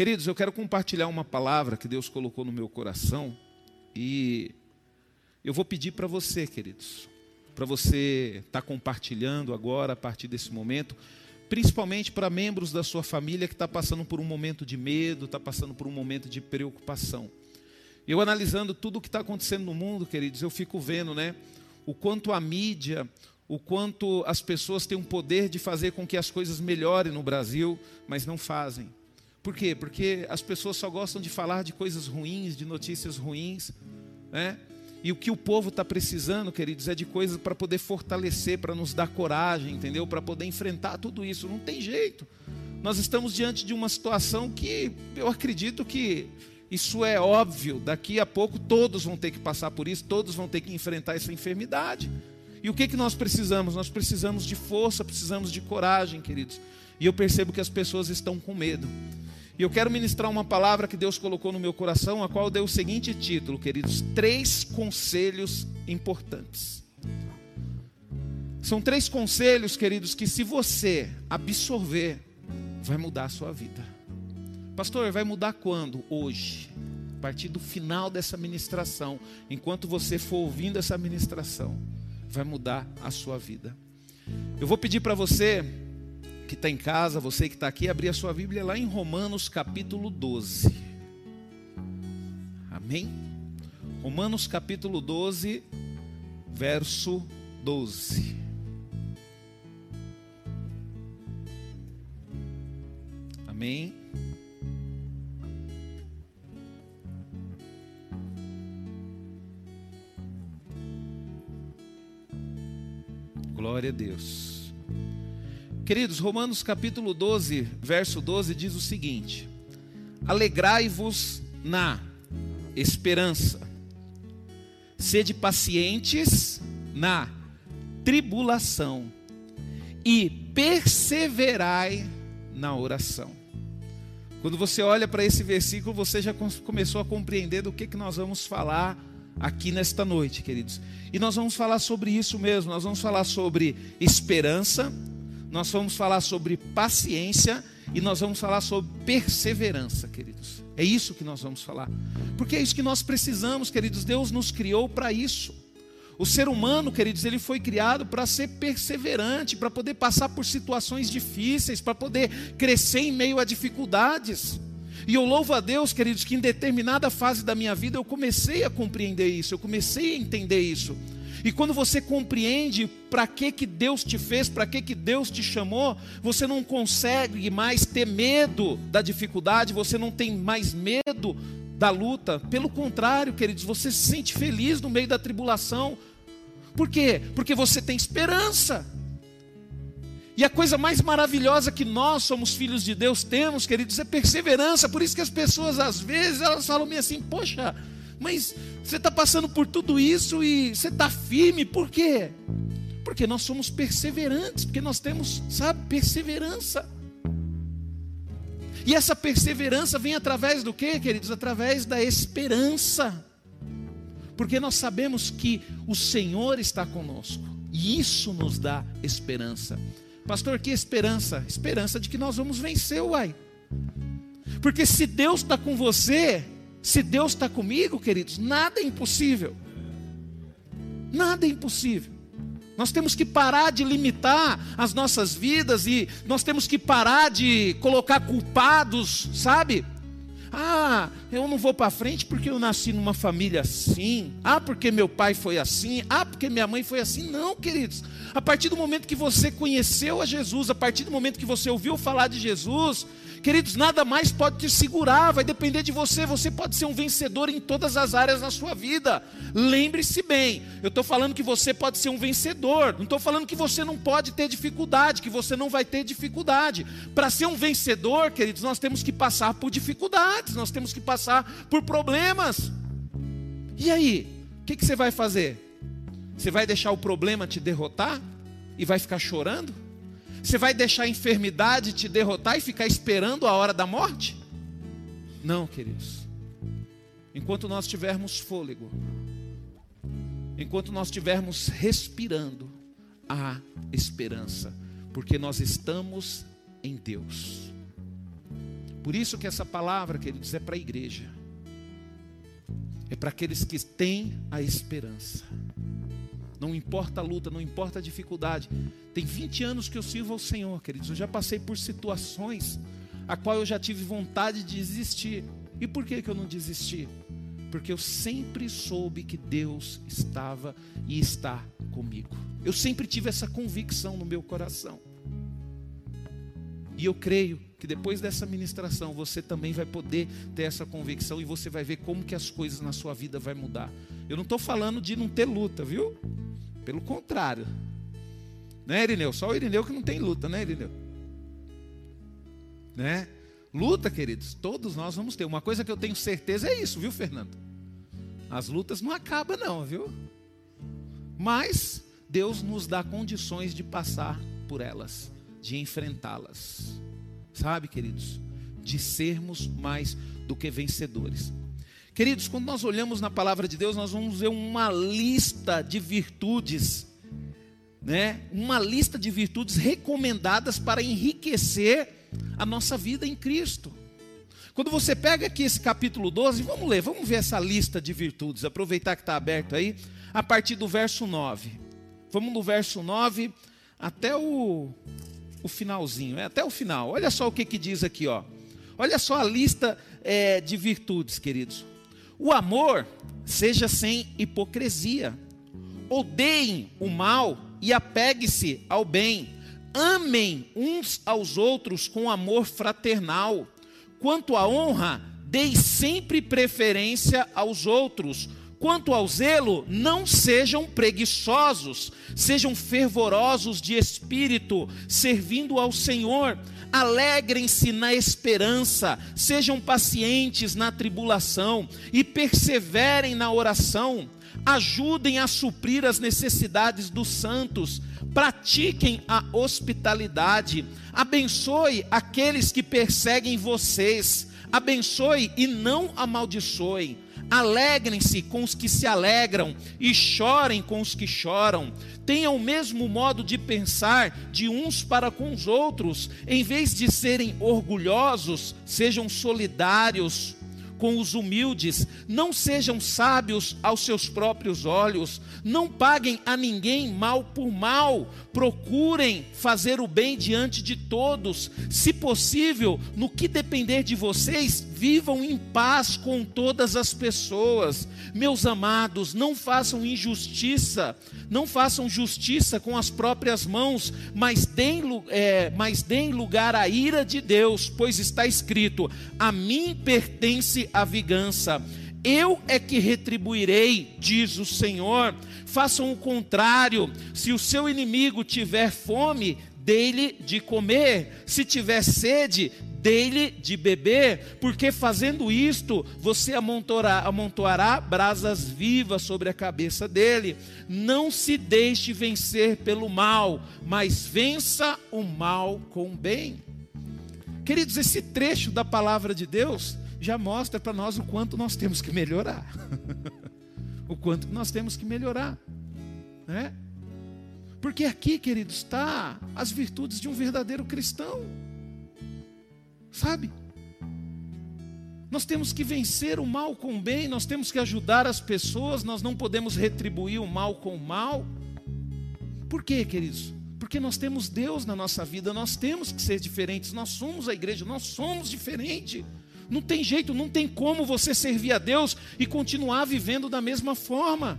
Queridos, eu quero compartilhar uma palavra que Deus colocou no meu coração e eu vou pedir para você, queridos, para você estar tá compartilhando agora, a partir desse momento, principalmente para membros da sua família que está passando por um momento de medo, está passando por um momento de preocupação. Eu analisando tudo o que está acontecendo no mundo, queridos, eu fico vendo, né, o quanto a mídia, o quanto as pessoas têm o poder de fazer com que as coisas melhorem no Brasil, mas não fazem. Por quê? Porque as pessoas só gostam de falar de coisas ruins, de notícias ruins, né? E o que o povo está precisando, queridos, é de coisas para poder fortalecer, para nos dar coragem, entendeu? Para poder enfrentar tudo isso. Não tem jeito. Nós estamos diante de uma situação que eu acredito que isso é óbvio. Daqui a pouco todos vão ter que passar por isso, todos vão ter que enfrentar essa enfermidade. E o que, que nós precisamos? Nós precisamos de força, precisamos de coragem, queridos. E eu percebo que as pessoas estão com medo. E eu quero ministrar uma palavra que Deus colocou no meu coração, a qual deu o seguinte título, queridos: Três conselhos importantes. São três conselhos, queridos, que se você absorver, vai mudar a sua vida. Pastor, vai mudar quando? Hoje. A partir do final dessa ministração, enquanto você for ouvindo essa ministração vai mudar a sua vida. Eu vou pedir para você que está em casa, você que está aqui, abrir a sua Bíblia lá em Romanos capítulo 12. Amém? Romanos capítulo 12, verso 12. Amém? Glória a Deus. Queridos, Romanos capítulo 12, verso 12 diz o seguinte: Alegrai-vos na esperança, sede pacientes na tribulação e perseverai na oração. Quando você olha para esse versículo, você já começou a compreender do que, que nós vamos falar aqui nesta noite, queridos. E nós vamos falar sobre isso mesmo, nós vamos falar sobre esperança, nós vamos falar sobre paciência e nós vamos falar sobre perseverança, queridos. É isso que nós vamos falar. Porque é isso que nós precisamos, queridos. Deus nos criou para isso. O ser humano, queridos, ele foi criado para ser perseverante, para poder passar por situações difíceis, para poder crescer em meio a dificuldades. E eu louvo a Deus, queridos, que em determinada fase da minha vida eu comecei a compreender isso, eu comecei a entender isso. E quando você compreende para que, que Deus te fez, para que, que Deus te chamou, você não consegue mais ter medo da dificuldade, você não tem mais medo da luta. Pelo contrário, queridos, você se sente feliz no meio da tribulação. Por quê? Porque você tem esperança. E a coisa mais maravilhosa que nós, somos filhos de Deus, temos, queridos, é perseverança. Por isso que as pessoas, às vezes, elas falam assim: Poxa, mas você está passando por tudo isso e você está firme, por quê? Porque nós somos perseverantes, porque nós temos, sabe, perseverança. E essa perseverança vem através do que, queridos? Através da esperança. Porque nós sabemos que o Senhor está conosco. E isso nos dá esperança. Pastor, que esperança? Esperança de que nós vamos vencer, uai. Porque se Deus está com você, se Deus está comigo, queridos, nada é impossível. Nada é impossível. Nós temos que parar de limitar as nossas vidas e nós temos que parar de colocar culpados, sabe? Ah, eu não vou para frente porque eu nasci numa família assim. Ah, porque meu pai foi assim. Ah, porque minha mãe foi assim. Não, queridos. A partir do momento que você conheceu a Jesus, a partir do momento que você ouviu falar de Jesus, Queridos, nada mais pode te segurar, vai depender de você. Você pode ser um vencedor em todas as áreas da sua vida. Lembre-se bem, eu estou falando que você pode ser um vencedor, não estou falando que você não pode ter dificuldade, que você não vai ter dificuldade. Para ser um vencedor, queridos, nós temos que passar por dificuldades, nós temos que passar por problemas. E aí, o que, que você vai fazer? Você vai deixar o problema te derrotar e vai ficar chorando? Você vai deixar a enfermidade te derrotar e ficar esperando a hora da morte? Não, queridos. Enquanto nós tivermos fôlego, enquanto nós estivermos respirando, há esperança, porque nós estamos em Deus. Por isso que essa palavra, queridos, é para a igreja. É para aqueles que têm a esperança. Não importa a luta, não importa a dificuldade. Tem 20 anos que eu sirvo ao Senhor, queridos. Eu já passei por situações a qual eu já tive vontade de desistir. E por que, que eu não desisti? Porque eu sempre soube que Deus estava e está comigo. Eu sempre tive essa convicção no meu coração. E eu creio que depois dessa ministração você também vai poder ter essa convicção e você vai ver como que as coisas na sua vida vai mudar. Eu não estou falando de não ter luta, viu? Pelo contrário. Né, Irineu? Só o Irineu que não tem luta, né, Irineu? Né? Luta, queridos, todos nós vamos ter. Uma coisa que eu tenho certeza é isso, viu, Fernando? As lutas não acabam, não, viu? Mas Deus nos dá condições de passar por elas de enfrentá-las. Sabe, queridos? De sermos mais do que vencedores. Queridos, quando nós olhamos na palavra de Deus, nós vamos ver uma lista de virtudes, né? Uma lista de virtudes recomendadas para enriquecer a nossa vida em Cristo. Quando você pega aqui esse capítulo 12, vamos ler, vamos ver essa lista de virtudes, aproveitar que está aberto aí, a partir do verso 9. Vamos do verso 9 até o, o finalzinho, é até o final. Olha só o que, que diz aqui, ó. Olha só a lista é, de virtudes, queridos. O amor seja sem hipocrisia. Odeiem o mal e apegue-se ao bem. Amem uns aos outros com amor fraternal. Quanto à honra, deem sempre preferência aos outros Quanto ao zelo, não sejam preguiçosos, sejam fervorosos de espírito, servindo ao Senhor. Alegrem-se na esperança, sejam pacientes na tribulação e perseverem na oração. Ajudem a suprir as necessidades dos santos, pratiquem a hospitalidade, abençoe aqueles que perseguem vocês, abençoe e não amaldiçoem Alegrem-se com os que se alegram e chorem com os que choram. Tenham o mesmo modo de pensar de uns para com os outros. Em vez de serem orgulhosos, sejam solidários com os humildes, não sejam sábios aos seus próprios olhos, não paguem a ninguém mal por mal, procurem fazer o bem diante de todos, se possível, no que depender de vocês, vivam em paz com todas as pessoas. Meus amados, não façam injustiça, não façam justiça com as próprias mãos, mas deem, é, mas deem lugar à ira de Deus, pois está escrito: a mim pertence a vingança. Eu é que retribuirei, diz o Senhor. Façam o contrário. Se o seu inimigo tiver fome, dele de comer. Se tiver sede, dele de beber, porque fazendo isto, você amontoará, amontoará brasas vivas sobre a cabeça dele. Não se deixe vencer pelo mal, mas vença o mal com o bem. Queridos, esse trecho da palavra de Deus já mostra para nós o quanto nós temos que melhorar. o quanto nós temos que melhorar. Né? Porque aqui, queridos, está as virtudes de um verdadeiro cristão. Sabe? Nós temos que vencer o mal com o bem, nós temos que ajudar as pessoas, nós não podemos retribuir o mal com o mal. Por quê, queridos? Porque nós temos Deus na nossa vida, nós temos que ser diferentes, nós somos a igreja, nós somos diferentes. Não tem jeito, não tem como você servir a Deus e continuar vivendo da mesma forma.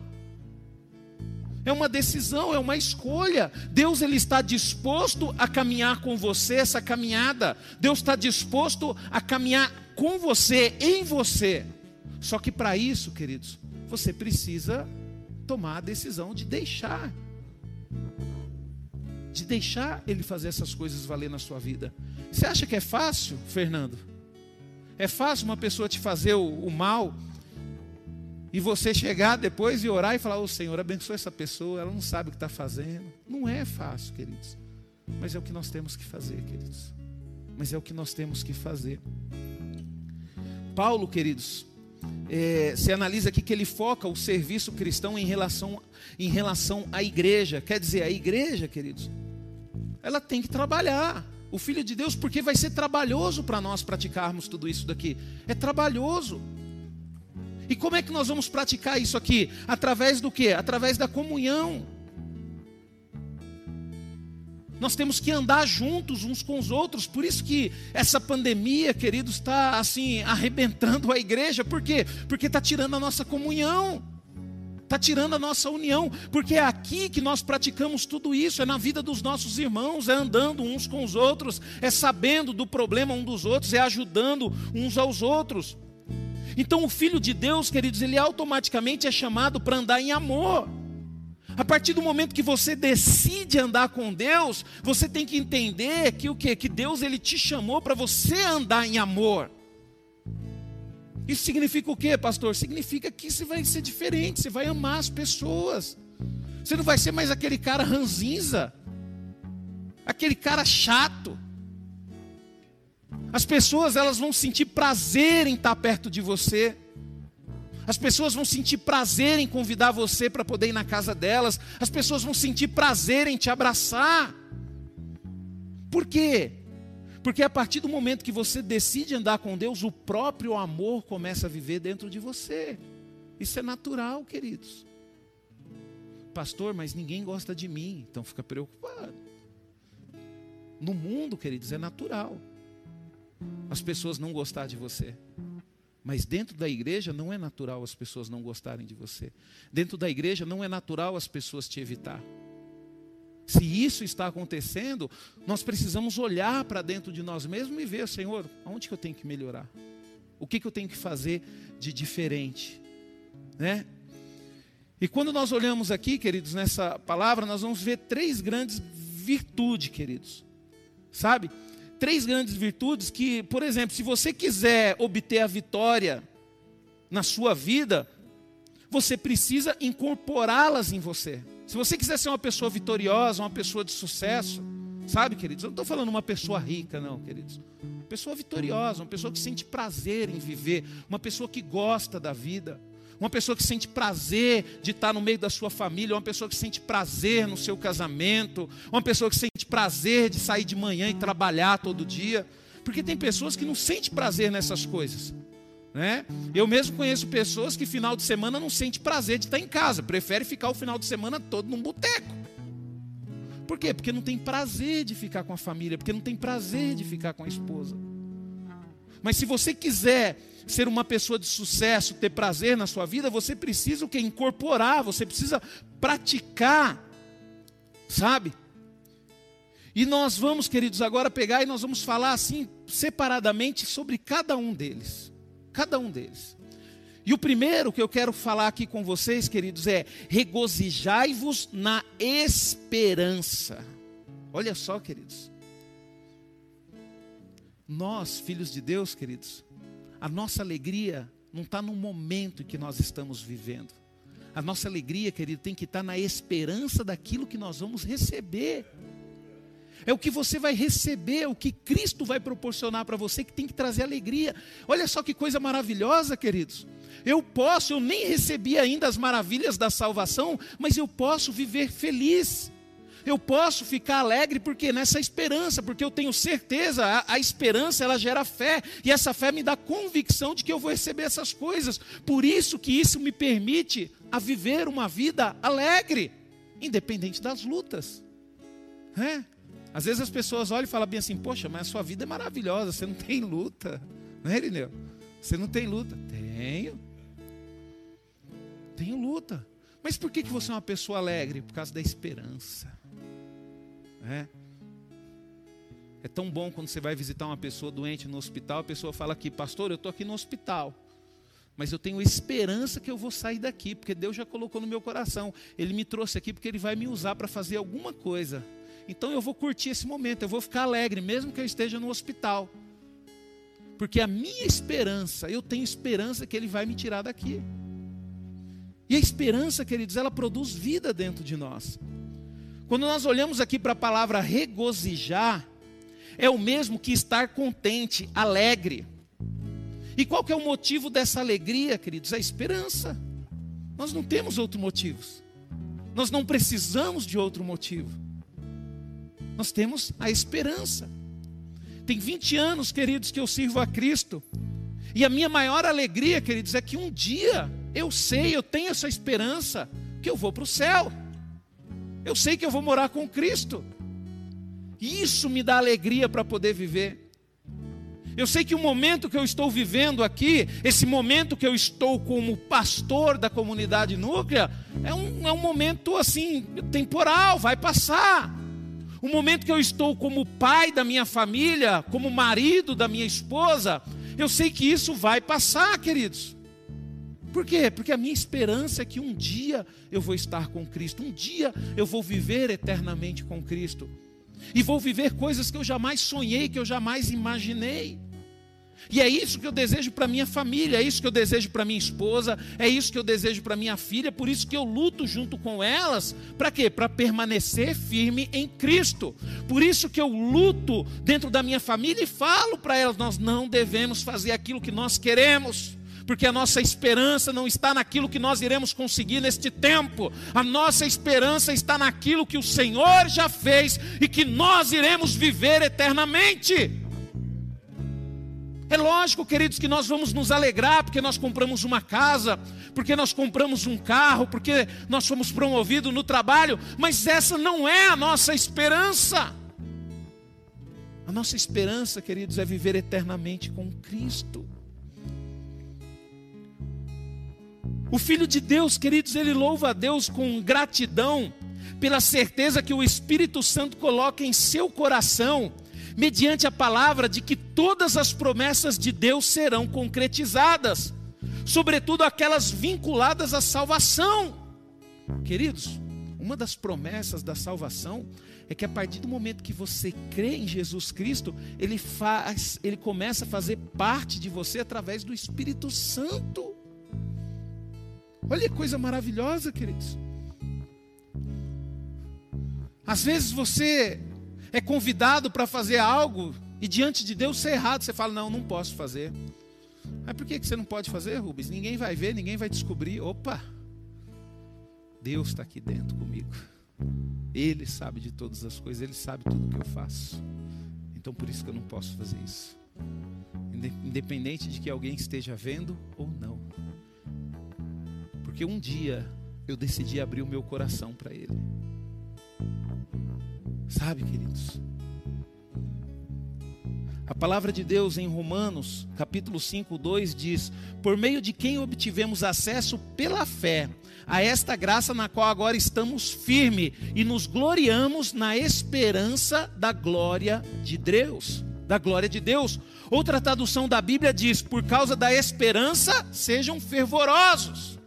É uma decisão, é uma escolha. Deus ele está disposto a caminhar com você essa caminhada. Deus está disposto a caminhar com você, em você. Só que para isso, queridos, você precisa tomar a decisão de deixar. De deixar ele fazer essas coisas valer na sua vida. Você acha que é fácil, Fernando? É fácil uma pessoa te fazer o, o mal e você chegar depois e orar e falar: Ô oh, Senhor, abençoe essa pessoa, ela não sabe o que está fazendo. Não é fácil, queridos. Mas é o que nós temos que fazer, queridos. Mas é o que nós temos que fazer. Paulo, queridos, é, se analisa aqui que ele foca o serviço cristão em relação, em relação à igreja. Quer dizer, a igreja, queridos, ela tem que trabalhar. O Filho de Deus, porque vai ser trabalhoso para nós praticarmos tudo isso daqui. É trabalhoso. E como é que nós vamos praticar isso aqui? Através do que? Através da comunhão. Nós temos que andar juntos uns com os outros. Por isso que essa pandemia, queridos, está assim arrebentando a igreja. Por quê? Porque está tirando a nossa comunhão. Está tirando a nossa união, porque é aqui que nós praticamos tudo isso, é na vida dos nossos irmãos, é andando uns com os outros, é sabendo do problema um dos outros, é ajudando uns aos outros. Então, o Filho de Deus, queridos, ele automaticamente é chamado para andar em amor. A partir do momento que você decide andar com Deus, você tem que entender que o que que Deus ele te chamou para você andar em amor. Isso significa o quê, pastor? Significa que você vai ser diferente, você vai amar as pessoas. Você não vai ser mais aquele cara ranzinza, aquele cara chato. As pessoas elas vão sentir prazer em estar perto de você. As pessoas vão sentir prazer em convidar você para poder ir na casa delas. As pessoas vão sentir prazer em te abraçar. Por quê? Porque a partir do momento que você decide andar com Deus, o próprio amor começa a viver dentro de você. Isso é natural, queridos. Pastor, mas ninguém gosta de mim, então fica preocupado. No mundo, queridos, é natural as pessoas não gostar de você. Mas dentro da igreja não é natural as pessoas não gostarem de você. Dentro da igreja não é natural as pessoas te evitar. Se isso está acontecendo, nós precisamos olhar para dentro de nós mesmos e ver, Senhor, aonde que eu tenho que melhorar? O que, que eu tenho que fazer de diferente? Né? E quando nós olhamos aqui, queridos, nessa palavra, nós vamos ver três grandes virtudes, queridos. Sabe? Três grandes virtudes que, por exemplo, se você quiser obter a vitória na sua vida, você precisa incorporá-las em você. Se você quiser ser uma pessoa vitoriosa, uma pessoa de sucesso, sabe, queridos? Eu não estou falando uma pessoa rica, não, queridos. Uma pessoa vitoriosa, uma pessoa que sente prazer em viver, uma pessoa que gosta da vida, uma pessoa que sente prazer de estar no meio da sua família, uma pessoa que sente prazer no seu casamento, uma pessoa que sente prazer de sair de manhã e trabalhar todo dia. Porque tem pessoas que não sentem prazer nessas coisas. Né? Eu mesmo conheço pessoas que final de semana não sente prazer de estar em casa, prefere ficar o final de semana todo num boteco. Por quê? Porque não tem prazer de ficar com a família, porque não tem prazer de ficar com a esposa. Mas se você quiser ser uma pessoa de sucesso, ter prazer na sua vida, você precisa o que? Incorporar, você precisa praticar, sabe? E nós vamos, queridos, agora pegar e nós vamos falar assim, separadamente, sobre cada um deles. Cada um deles. E o primeiro que eu quero falar aqui com vocês, queridos, é regozijai-vos na esperança. Olha só, queridos. Nós, filhos de Deus, queridos, a nossa alegria não está no momento em que nós estamos vivendo. A nossa alegria, querido, tem que estar na esperança daquilo que nós vamos receber. É o que você vai receber, o que Cristo vai proporcionar para você que tem que trazer alegria. Olha só que coisa maravilhosa, queridos. Eu posso, eu nem recebi ainda as maravilhas da salvação, mas eu posso viver feliz. Eu posso ficar alegre porque nessa esperança, porque eu tenho certeza, a, a, esperança ela gera fé, e essa fé me dá convicção de que eu vou receber essas coisas. Por isso que isso me permite a viver uma vida alegre, independente das lutas. É? Às vezes as pessoas olham e falam bem assim: Poxa, mas a sua vida é maravilhosa, você não tem luta. Não é, Irineu? Você não tem luta. Tenho. Tenho luta. Mas por que, você é uma pessoa alegre? Por causa da esperança. É. É tão bom quando você vai visitar uma pessoa doente no hospital, a pessoa fala aqui, pastor, eu estou aqui no hospital. Mas eu tenho esperança que eu vou sair daqui, porque Deus já colocou no meu coração. Ele me trouxe aqui porque Ele vai me usar para fazer alguma coisa. Então eu vou curtir esse momento, eu vou ficar alegre, mesmo que eu esteja no hospital. Porque a minha esperança, eu tenho esperança que Ele vai me tirar daqui. E a esperança, queridos, ela produz vida dentro de nós. Quando nós olhamos aqui para a palavra regozijar, é o mesmo que estar contente, alegre. E qual que é o motivo dessa alegria, queridos? A esperança. Nós não temos outros motivos. Nós não precisamos de outro motivo nós temos a esperança. Tem 20 anos, queridos, que eu sirvo a Cristo. E a minha maior alegria, queridos, é que um dia eu sei, eu tenho essa esperança que eu vou para o céu. Eu sei que eu vou morar com Cristo. Isso me dá alegria para poder viver. Eu sei que o momento que eu estou vivendo aqui, esse momento que eu estou como pastor da comunidade núclea, é um, é um momento assim, temporal, vai passar. O momento que eu estou como pai da minha família, como marido da minha esposa, eu sei que isso vai passar, queridos. Por quê? Porque a minha esperança é que um dia eu vou estar com Cristo, um dia eu vou viver eternamente com Cristo. E vou viver coisas que eu jamais sonhei, que eu jamais imaginei. E é isso que eu desejo para minha família, é isso que eu desejo para minha esposa, é isso que eu desejo para minha filha, por isso que eu luto junto com elas, para quê? Para permanecer firme em Cristo. Por isso que eu luto dentro da minha família e falo para elas: nós não devemos fazer aquilo que nós queremos porque a nossa esperança não está naquilo que nós iremos conseguir neste tempo, a nossa esperança está naquilo que o Senhor já fez e que nós iremos viver eternamente. É lógico, queridos, que nós vamos nos alegrar porque nós compramos uma casa, porque nós compramos um carro, porque nós fomos promovidos no trabalho, mas essa não é a nossa esperança. A nossa esperança, queridos, é viver eternamente com Cristo. O Filho de Deus, queridos, ele louva a Deus com gratidão pela certeza que o Espírito Santo coloca em seu coração, mediante a palavra de que todas as promessas de Deus serão concretizadas, sobretudo aquelas vinculadas à salvação. Queridos, uma das promessas da salvação é que a partir do momento que você crê em Jesus Cristo, ele faz, ele começa a fazer parte de você através do Espírito Santo. Olha que coisa maravilhosa, queridos. Às vezes você é convidado para fazer algo e diante de Deus é errado. Você fala, não, não posso fazer. Mas por que você não pode fazer, Rubens? Ninguém vai ver, ninguém vai descobrir. Opa! Deus está aqui dentro comigo. Ele sabe de todas as coisas, Ele sabe tudo que eu faço. Então por isso que eu não posso fazer isso. Independente de que alguém esteja vendo ou não. Porque um dia eu decidi abrir o meu coração para Ele. Sabe, queridos? A palavra de Deus em Romanos, capítulo 5, 2 diz: Por meio de quem obtivemos acesso pela fé a esta graça na qual agora estamos firmes e nos gloriamos na esperança da glória de Deus. Da glória de Deus. Outra tradução da Bíblia diz: Por causa da esperança, sejam fervorosos.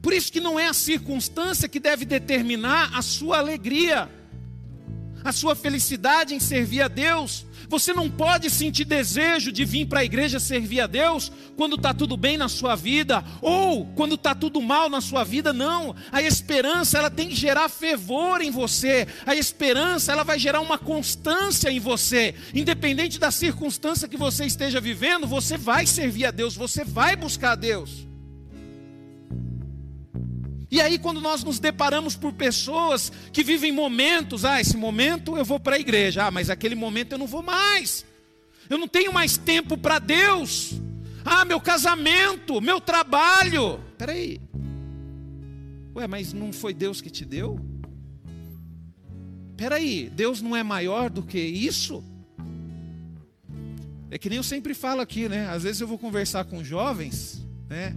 Por isso que não é a circunstância que deve determinar a sua alegria, a sua felicidade em servir a Deus. Você não pode sentir desejo de vir para a igreja servir a Deus quando está tudo bem na sua vida ou quando está tudo mal na sua vida. Não. A esperança ela tem que gerar fervor em você. A esperança ela vai gerar uma constância em você. Independente da circunstância que você esteja vivendo, você vai servir a Deus. Você vai buscar a Deus. E aí, quando nós nos deparamos por pessoas que vivem momentos, ah, esse momento eu vou para a igreja, ah, mas aquele momento eu não vou mais, eu não tenho mais tempo para Deus, ah, meu casamento, meu trabalho, peraí, ué, mas não foi Deus que te deu? Peraí, Deus não é maior do que isso? É que nem eu sempre falo aqui, né? Às vezes eu vou conversar com jovens, né?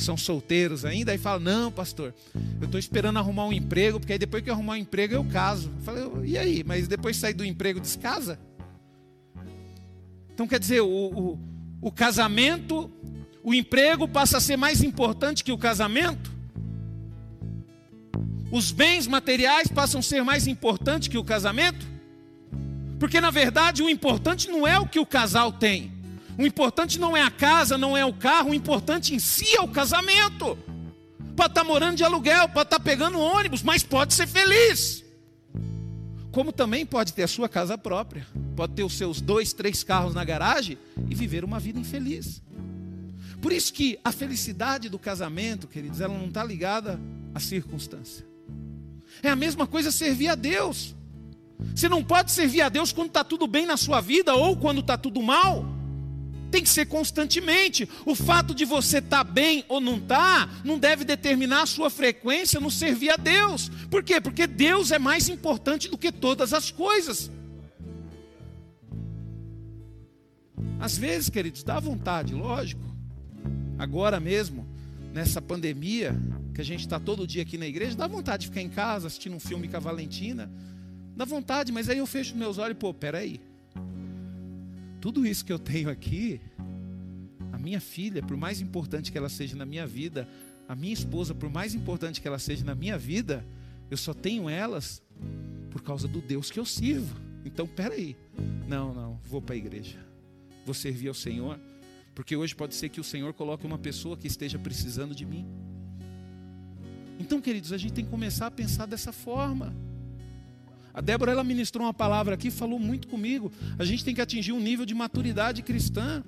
Que são solteiros ainda, aí fala: Não, pastor, eu estou esperando arrumar um emprego, porque aí depois que eu arrumar um emprego eu caso. Eu falei: E aí? Mas depois de sair do emprego descasa? Então quer dizer, o, o, o casamento, o emprego passa a ser mais importante que o casamento? Os bens materiais passam a ser mais importantes que o casamento? Porque na verdade o importante não é o que o casal tem. O importante não é a casa, não é o carro, o importante em si é o casamento. Pode estar morando de aluguel, pode estar pegando ônibus, mas pode ser feliz. Como também pode ter a sua casa própria, pode ter os seus dois, três carros na garagem e viver uma vida infeliz. Por isso que a felicidade do casamento, queridos, ela não está ligada à circunstância. É a mesma coisa servir a Deus. Você não pode servir a Deus quando está tudo bem na sua vida ou quando está tudo mal. Tem que ser constantemente. O fato de você estar tá bem ou não estar, tá, não deve determinar a sua frequência no servir a Deus. Por quê? Porque Deus é mais importante do que todas as coisas. Às vezes, queridos, dá vontade, lógico. Agora mesmo, nessa pandemia, que a gente está todo dia aqui na igreja, dá vontade de ficar em casa assistindo um filme com a Valentina. Dá vontade, mas aí eu fecho meus olhos e, pô, peraí. Tudo isso que eu tenho aqui, a minha filha, por mais importante que ela seja na minha vida, a minha esposa, por mais importante que ela seja na minha vida, eu só tenho elas por causa do Deus que eu sirvo. Então, peraí. Não, não, vou para a igreja vou servir ao Senhor, porque hoje pode ser que o Senhor coloque uma pessoa que esteja precisando de mim. Então, queridos, a gente tem que começar a pensar dessa forma. A Débora ela ministrou uma palavra aqui, falou muito comigo. A gente tem que atingir um nível de maturidade cristã.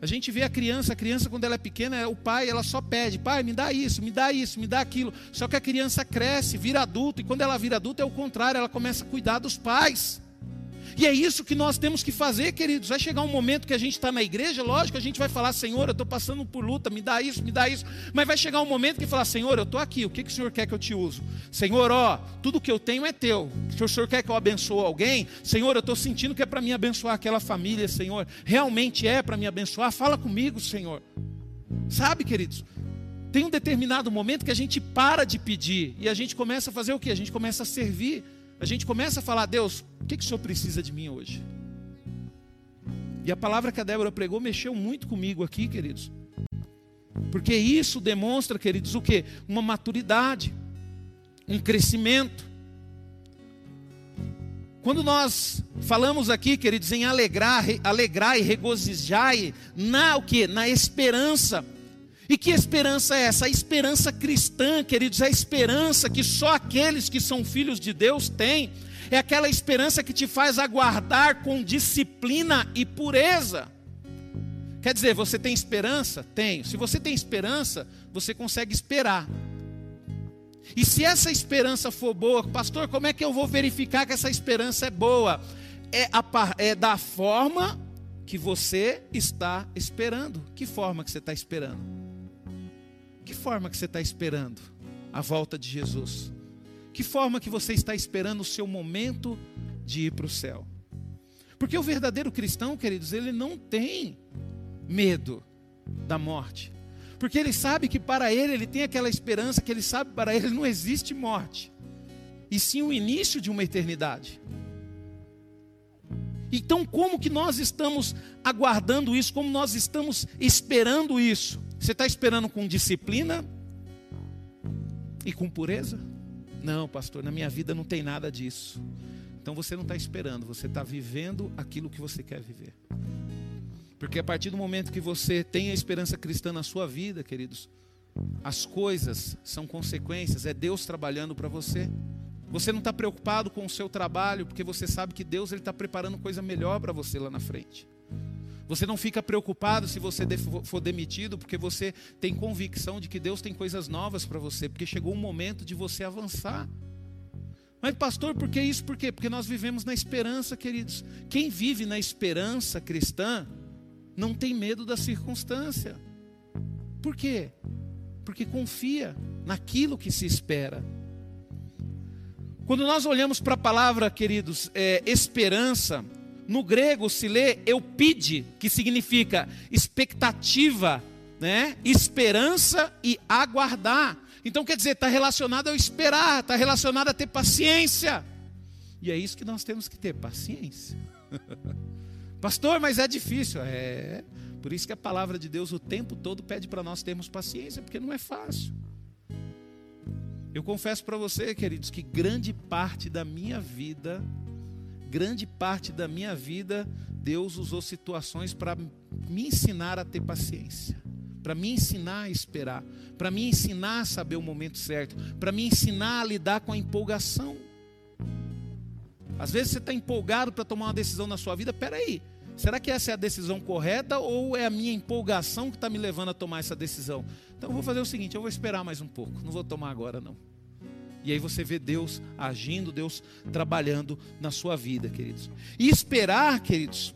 A gente vê a criança, a criança quando ela é pequena, o pai, ela só pede, pai, me dá isso, me dá isso, me dá aquilo. Só que a criança cresce, vira adulto, e quando ela vira adulta é o contrário, ela começa a cuidar dos pais. E é isso que nós temos que fazer, queridos. Vai chegar um momento que a gente está na igreja, lógico, a gente vai falar, Senhor, eu estou passando por luta, me dá isso, me dá isso. Mas vai chegar um momento que falar, Senhor, eu estou aqui, o que, que o Senhor quer que eu te use? Senhor, ó, tudo que eu tenho é teu. Se o Senhor quer que eu abençoe alguém, Senhor, eu estou sentindo que é para me abençoar aquela família, Senhor. Realmente é para me abençoar. Fala comigo, Senhor. Sabe, queridos? Tem um determinado momento que a gente para de pedir e a gente começa a fazer o que? A gente começa a servir a gente começa a falar, Deus, o que, que o Senhor precisa de mim hoje? E a palavra que a Débora pregou mexeu muito comigo aqui, queridos. Porque isso demonstra, queridos, o que? Uma maturidade, um crescimento. Quando nós falamos aqui, queridos, em alegrar, alegrar e regozijar na o que? Na esperança. E que esperança é essa? A esperança cristã, queridos, é a esperança que só aqueles que são filhos de Deus têm. É aquela esperança que te faz aguardar com disciplina e pureza. Quer dizer, você tem esperança? Tenho. Se você tem esperança, você consegue esperar. E se essa esperança for boa, pastor, como é que eu vou verificar que essa esperança é boa? É, a, é da forma que você está esperando. Que forma que você está esperando? Que forma que você está esperando a volta de Jesus? Que forma que você está esperando o seu momento de ir para o céu? Porque o verdadeiro cristão, queridos, ele não tem medo da morte. Porque ele sabe que para ele, ele tem aquela esperança que ele sabe para ele não existe morte. E sim o início de uma eternidade. Então, como que nós estamos aguardando isso? Como nós estamos esperando isso? Você está esperando com disciplina e com pureza? Não, pastor, na minha vida não tem nada disso. Então você não está esperando, você está vivendo aquilo que você quer viver. Porque a partir do momento que você tem a esperança cristã na sua vida, queridos, as coisas são consequências, é Deus trabalhando para você. Você não está preocupado com o seu trabalho, porque você sabe que Deus está preparando coisa melhor para você lá na frente. Você não fica preocupado se você for demitido, porque você tem convicção de que Deus tem coisas novas para você, porque chegou um momento de você avançar. Mas, pastor, por que isso? Por quê? Porque nós vivemos na esperança, queridos. Quem vive na esperança cristã não tem medo da circunstância. Por quê? Porque confia naquilo que se espera. Quando nós olhamos para a palavra, queridos, é, esperança, no grego se lê eupide, que significa expectativa, né? esperança e aguardar. Então quer dizer, está relacionado ao esperar, está relacionado a ter paciência. E é isso que nós temos que ter, paciência. Pastor, mas é difícil. É, por isso que a palavra de Deus o tempo todo pede para nós termos paciência, porque não é fácil. Eu confesso para você, queridos, que grande parte da minha vida grande parte da minha vida, Deus usou situações para me ensinar a ter paciência, para me ensinar a esperar, para me ensinar a saber o momento certo, para me ensinar a lidar com a empolgação. Às vezes você está empolgado para tomar uma decisão na sua vida, peraí, será que essa é a decisão correta ou é a minha empolgação que está me levando a tomar essa decisão? Então eu vou fazer o seguinte, eu vou esperar mais um pouco, não vou tomar agora não. E aí você vê Deus agindo, Deus trabalhando na sua vida, queridos. E esperar, queridos,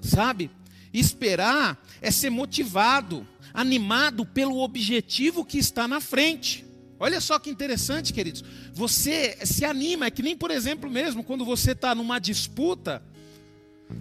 sabe? Esperar é ser motivado, animado pelo objetivo que está na frente. Olha só que interessante, queridos. Você se anima, é que nem, por exemplo, mesmo quando você está numa disputa,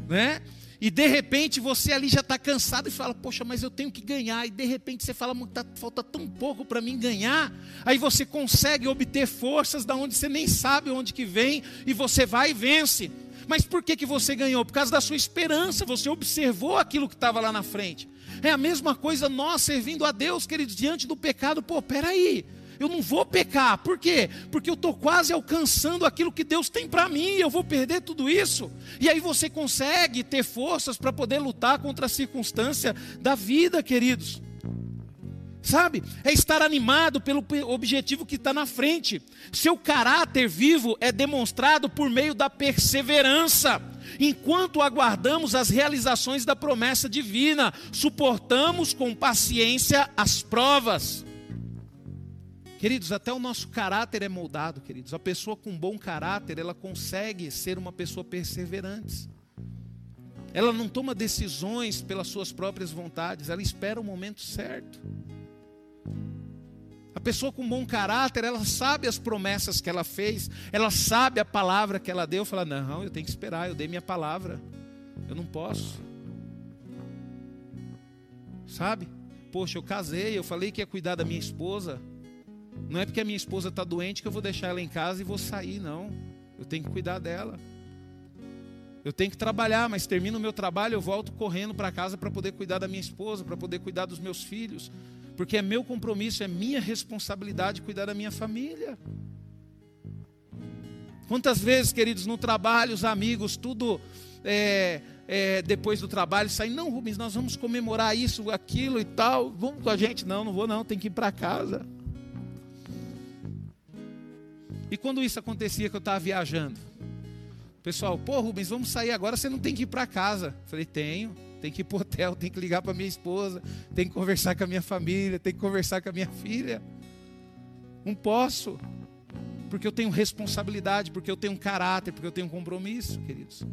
né? E de repente você ali já está cansado e fala, poxa, mas eu tenho que ganhar. E de repente você fala, tá, falta tão pouco para mim ganhar. Aí você consegue obter forças da onde você nem sabe onde que vem e você vai e vence. Mas por que, que você ganhou? Por causa da sua esperança, você observou aquilo que estava lá na frente. É a mesma coisa nós servindo a Deus, queridos, diante do pecado. Pô, peraí, eu não vou pecar. Por quê? Porque eu estou quase alcançando aquilo que Deus tem para mim, eu vou perder tudo isso. E aí você consegue ter forças para poder lutar contra a circunstância da vida, queridos. Sabe? É estar animado pelo objetivo que está na frente. Seu caráter vivo é demonstrado por meio da perseverança. Enquanto aguardamos as realizações da promessa divina, suportamos com paciência as provas. Queridos, até o nosso caráter é moldado, queridos. A pessoa com bom caráter, ela consegue ser uma pessoa perseverante. Ela não toma decisões pelas suas próprias vontades, ela espera o momento certo. A pessoa com bom caráter, ela sabe as promessas que ela fez, ela sabe a palavra que ela deu, fala: "Não, eu tenho que esperar, eu dei minha palavra. Eu não posso". Sabe? Poxa, eu casei, eu falei que ia cuidar da minha esposa. Não é porque a minha esposa está doente que eu vou deixar ela em casa e vou sair, não. Eu tenho que cuidar dela. Eu tenho que trabalhar, mas termino o meu trabalho, eu volto correndo para casa para poder cuidar da minha esposa, para poder cuidar dos meus filhos. Porque é meu compromisso, é minha responsabilidade cuidar da minha família. Quantas vezes, queridos, no trabalho, os amigos, tudo é, é, depois do trabalho, saem, não, Rubens, nós vamos comemorar isso, aquilo e tal. Vamos com a gente? Não, não vou não, tem que ir para casa. E quando isso acontecia que eu estava viajando? Pessoal, pô, Rubens, vamos sair agora, você não tem que ir para casa. falei, tenho, tem que ir para hotel, tem que ligar para minha esposa, tem que conversar com a minha família, tem que conversar com a minha filha. Não posso, porque eu tenho responsabilidade, porque eu tenho caráter, porque eu tenho compromisso, queridos.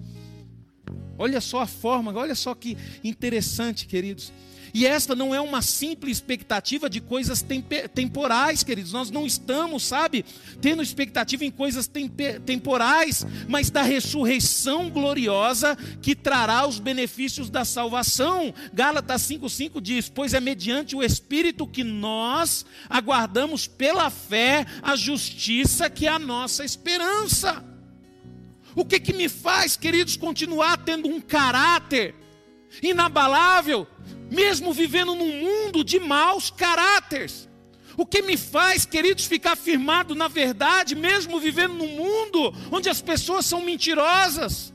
Olha só a forma, olha só que interessante, queridos. E esta não é uma simples expectativa de coisas temporais, queridos. Nós não estamos, sabe, tendo expectativa em coisas temporais, mas da ressurreição gloriosa que trará os benefícios da salvação. Gálatas 5,5 diz: Pois é mediante o Espírito que nós aguardamos pela fé a justiça que é a nossa esperança. O que, que me faz, queridos, continuar tendo um caráter inabalável? mesmo vivendo num mundo de maus caráteres. O que me faz, queridos, ficar firmado na verdade, mesmo vivendo num mundo onde as pessoas são mentirosas?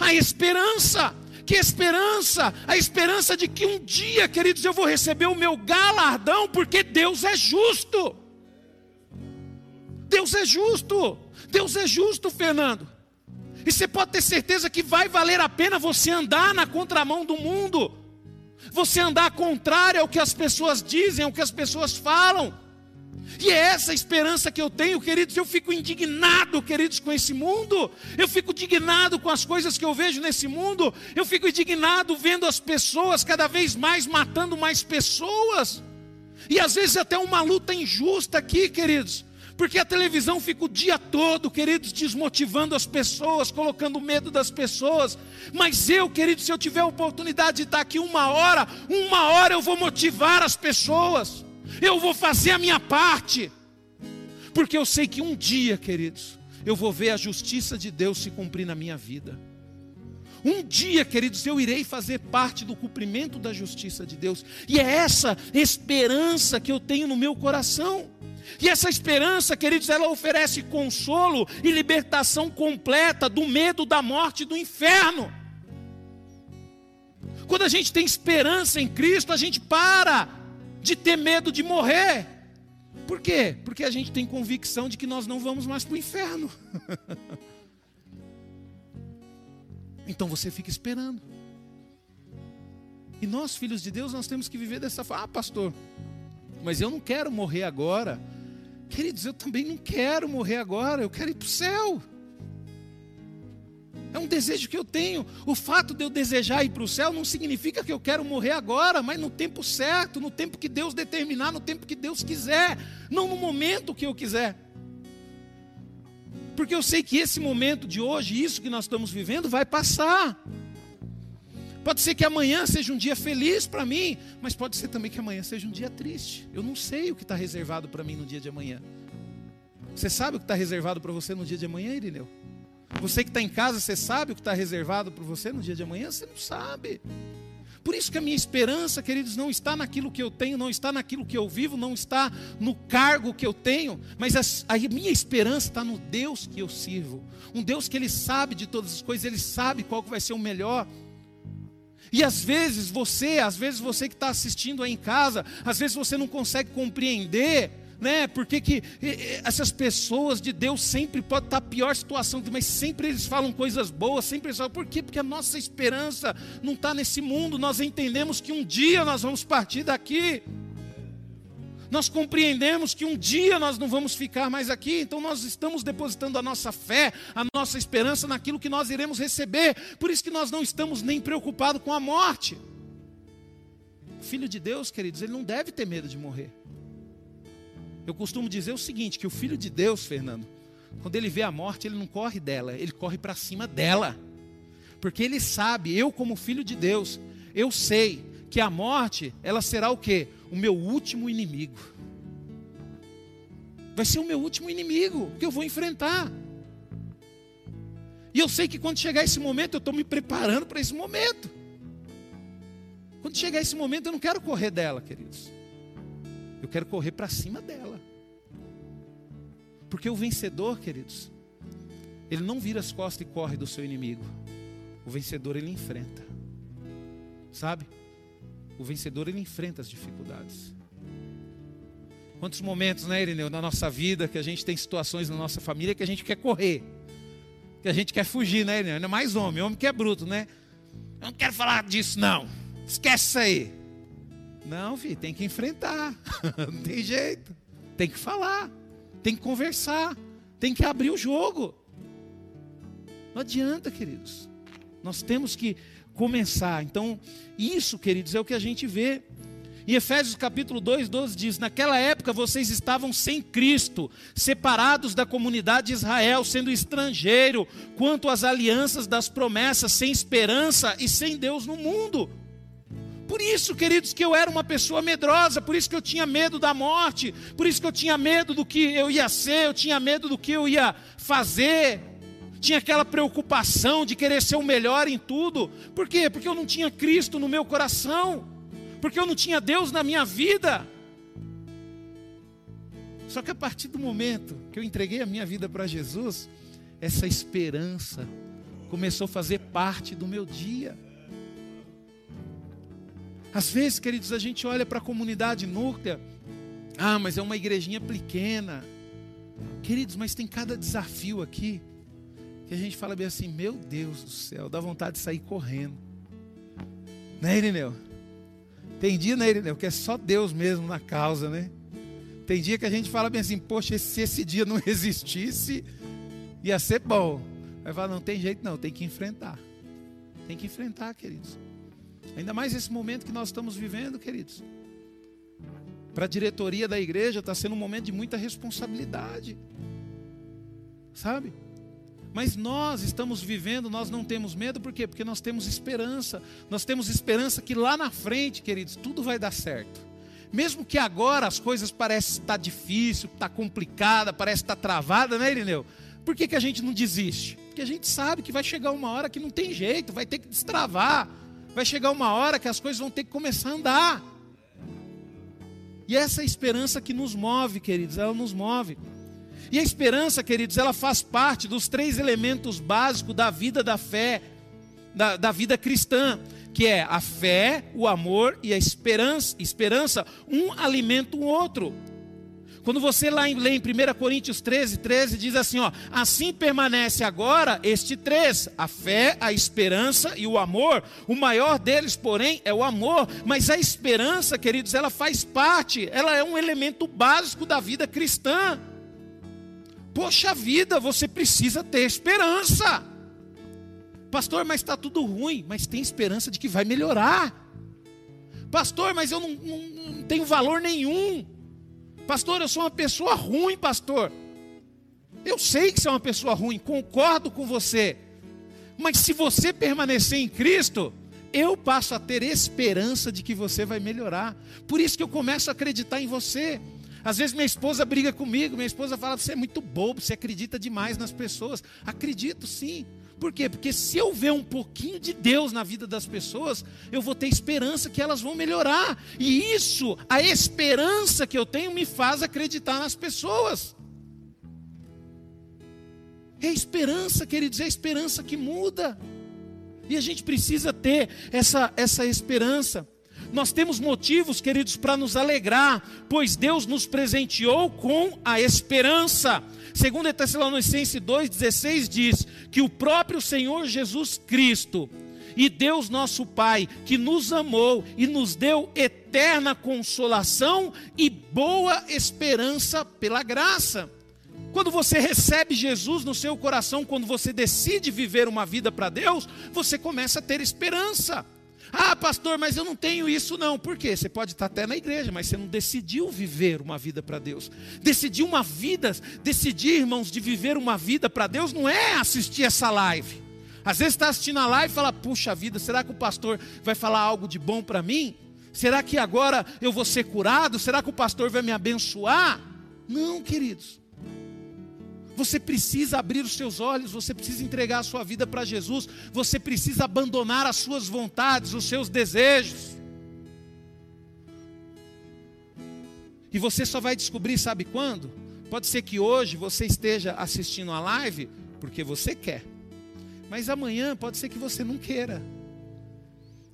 A esperança. Que esperança? A esperança de que um dia, queridos, eu vou receber o meu galardão, porque Deus é justo. Deus é justo. Deus é justo, Fernando. E você pode ter certeza que vai valer a pena você andar na contramão do mundo você andar contrário ao que as pessoas dizem, ao que as pessoas falam. E é essa esperança que eu tenho, queridos. Eu fico indignado, queridos, com esse mundo. Eu fico indignado com as coisas que eu vejo nesse mundo. Eu fico indignado vendo as pessoas cada vez mais matando mais pessoas. E às vezes até uma luta injusta aqui, queridos. Porque a televisão fica o dia todo, queridos, desmotivando as pessoas, colocando medo das pessoas. Mas eu, queridos, se eu tiver a oportunidade de estar aqui uma hora, uma hora eu vou motivar as pessoas. Eu vou fazer a minha parte. Porque eu sei que um dia, queridos, eu vou ver a justiça de Deus se cumprir na minha vida. Um dia, queridos, eu irei fazer parte do cumprimento da justiça de Deus. E é essa esperança que eu tenho no meu coração. E essa esperança, queridos, ela oferece consolo e libertação completa do medo da morte e do inferno. Quando a gente tem esperança em Cristo, a gente para de ter medo de morrer. Por quê? Porque a gente tem convicção de que nós não vamos mais para o inferno. então você fica esperando. E nós, filhos de Deus, nós temos que viver dessa forma. Ah, pastor, mas eu não quero morrer agora Queridos, eu também não quero morrer agora, eu quero ir para o céu. É um desejo que eu tenho. O fato de eu desejar ir para o céu não significa que eu quero morrer agora, mas no tempo certo, no tempo que Deus determinar, no tempo que Deus quiser, não no momento que eu quiser. Porque eu sei que esse momento de hoje, isso que nós estamos vivendo, vai passar. Pode ser que amanhã seja um dia feliz para mim, mas pode ser também que amanhã seja um dia triste. Eu não sei o que está reservado para mim no dia de amanhã. Você sabe o que está reservado para você no dia de amanhã, Irineu? Você que está em casa, você sabe o que está reservado para você no dia de amanhã? Você não sabe. Por isso que a minha esperança, queridos, não está naquilo que eu tenho, não está naquilo que eu vivo, não está no cargo que eu tenho, mas a, a, minha esperança está no Deus que eu sirvo. Um Deus que Ele sabe de todas as coisas, Ele sabe qual vai ser o melhor. E às vezes você, às vezes você que está assistindo aí em casa, às vezes você não consegue compreender né? Porque que essas pessoas de Deus sempre pode estar pior situação, mas sempre eles falam coisas boas, sempre eles falam, por quê? Porque a nossa esperança não está nesse mundo, nós entendemos que um dia nós vamos partir daqui. Nós compreendemos que um dia nós não vamos ficar mais aqui, então nós estamos depositando a nossa fé, a nossa esperança naquilo que nós iremos receber. Por isso que nós não estamos nem preocupados com a morte. O filho de Deus, queridos, ele não deve ter medo de morrer. Eu costumo dizer o seguinte: que o filho de Deus, Fernando, quando ele vê a morte, ele não corre dela, ele corre para cima dela. Porque ele sabe, eu como filho de Deus, eu sei que a morte, ela será o quê? O meu último inimigo. Vai ser o meu último inimigo que eu vou enfrentar. E eu sei que quando chegar esse momento, eu estou me preparando para esse momento. Quando chegar esse momento, eu não quero correr dela, queridos. Eu quero correr para cima dela. Porque o vencedor, queridos, ele não vira as costas e corre do seu inimigo. O vencedor ele enfrenta. Sabe? O vencedor ele enfrenta as dificuldades. Quantos momentos, né, Irineu, na nossa vida que a gente tem situações na nossa família que a gente quer correr, que a gente quer fugir, né, Irineu? Ainda mais homem, homem que é bruto, né? Eu não quero falar disso, não. Esquece isso aí. Não, filho, tem que enfrentar. Não tem jeito. Tem que falar. Tem que conversar. Tem que abrir o jogo. Não adianta, queridos. Nós temos que começar. Então, isso, queridos, é o que a gente vê. Em Efésios capítulo 2, 12 diz: Naquela época vocês estavam sem Cristo, separados da comunidade de Israel, sendo estrangeiro quanto às alianças das promessas, sem esperança e sem Deus no mundo. Por isso, queridos, que eu era uma pessoa medrosa, por isso que eu tinha medo da morte, por isso que eu tinha medo do que eu ia ser, eu tinha medo do que eu ia fazer, tinha aquela preocupação de querer ser o melhor em tudo. Por quê? Porque eu não tinha Cristo no meu coração, porque eu não tinha Deus na minha vida. Só que a partir do momento que eu entreguei a minha vida para Jesus, essa esperança começou a fazer parte do meu dia. Às vezes, queridos, a gente olha para a comunidade núclea, ah, mas é uma igrejinha pequena. Queridos, mas tem cada desafio aqui que a gente fala bem assim: meu Deus do céu, dá vontade de sair correndo. Né, Irineu? Tem dia, né, Irineu, que é só Deus mesmo na causa, né? Tem dia que a gente fala bem assim: poxa, se esse dia não existisse, ia ser bom. Vai falar: não tem jeito, não, tem que enfrentar. Tem que enfrentar, queridos. Ainda mais esse momento que nós estamos vivendo, queridos. Para a diretoria da igreja está sendo um momento de muita responsabilidade. Sabe? Mas nós estamos vivendo, nós não temos medo, por quê? Porque nós temos esperança. Nós temos esperança que lá na frente, queridos, tudo vai dar certo. Mesmo que agora as coisas parecem estar difícil, está complicada, parece estar travada, né, Irineu? Por que, que a gente não desiste? Porque a gente sabe que vai chegar uma hora que não tem jeito, vai ter que destravar vai chegar uma hora que as coisas vão ter que começar a andar. E essa esperança que nos move, queridos, ela nos move. E a esperança, queridos, ela faz parte dos três elementos básicos da vida da fé, da, da vida cristã, que é a fé, o amor e a esperança. Esperança, um alimenta o outro. Quando você lá lê em 1 Coríntios 13, 13, diz assim: ó, assim permanece agora este três: a fé, a esperança e o amor. O maior deles, porém, é o amor. Mas a esperança, queridos, ela faz parte, ela é um elemento básico da vida cristã. Poxa vida, você precisa ter esperança. Pastor, mas está tudo ruim, mas tem esperança de que vai melhorar. Pastor, mas eu não, não, não tenho valor nenhum. Pastor, eu sou uma pessoa ruim, pastor. Eu sei que você é uma pessoa ruim, concordo com você. Mas se você permanecer em Cristo, eu passo a ter esperança de que você vai melhorar. Por isso que eu começo a acreditar em você. Às vezes minha esposa briga comigo, minha esposa fala: você é muito bobo, você acredita demais nas pessoas. Acredito sim. Por quê? Porque se eu ver um pouquinho de Deus na vida das pessoas, eu vou ter esperança que elas vão melhorar. E isso, a esperança que eu tenho, me faz acreditar nas pessoas. É a esperança, queridos, é a esperança que muda. E a gente precisa ter essa, essa esperança. Nós temos motivos, queridos, para nos alegrar, pois Deus nos presenteou com a esperança. Segundo Tessalonicenses 2,16 diz que o próprio Senhor Jesus Cristo e Deus nosso Pai, que nos amou e nos deu eterna consolação e boa esperança pela graça. Quando você recebe Jesus no seu coração, quando você decide viver uma vida para Deus, você começa a ter esperança. Ah, pastor, mas eu não tenho isso não. Por quê? Você pode estar até na igreja, mas você não decidiu viver uma vida para Deus. Decidir uma vida, decidir, irmãos, de viver uma vida para Deus não é assistir essa live. Às vezes está assistindo a live e fala: puxa vida, será que o pastor vai falar algo de bom para mim? Será que agora eu vou ser curado? Será que o pastor vai me abençoar? Não, queridos. Você precisa abrir os seus olhos, você precisa entregar a sua vida para Jesus, você precisa abandonar as suas vontades, os seus desejos. E você só vai descobrir, sabe quando? Pode ser que hoje você esteja assistindo a live porque você quer, mas amanhã pode ser que você não queira.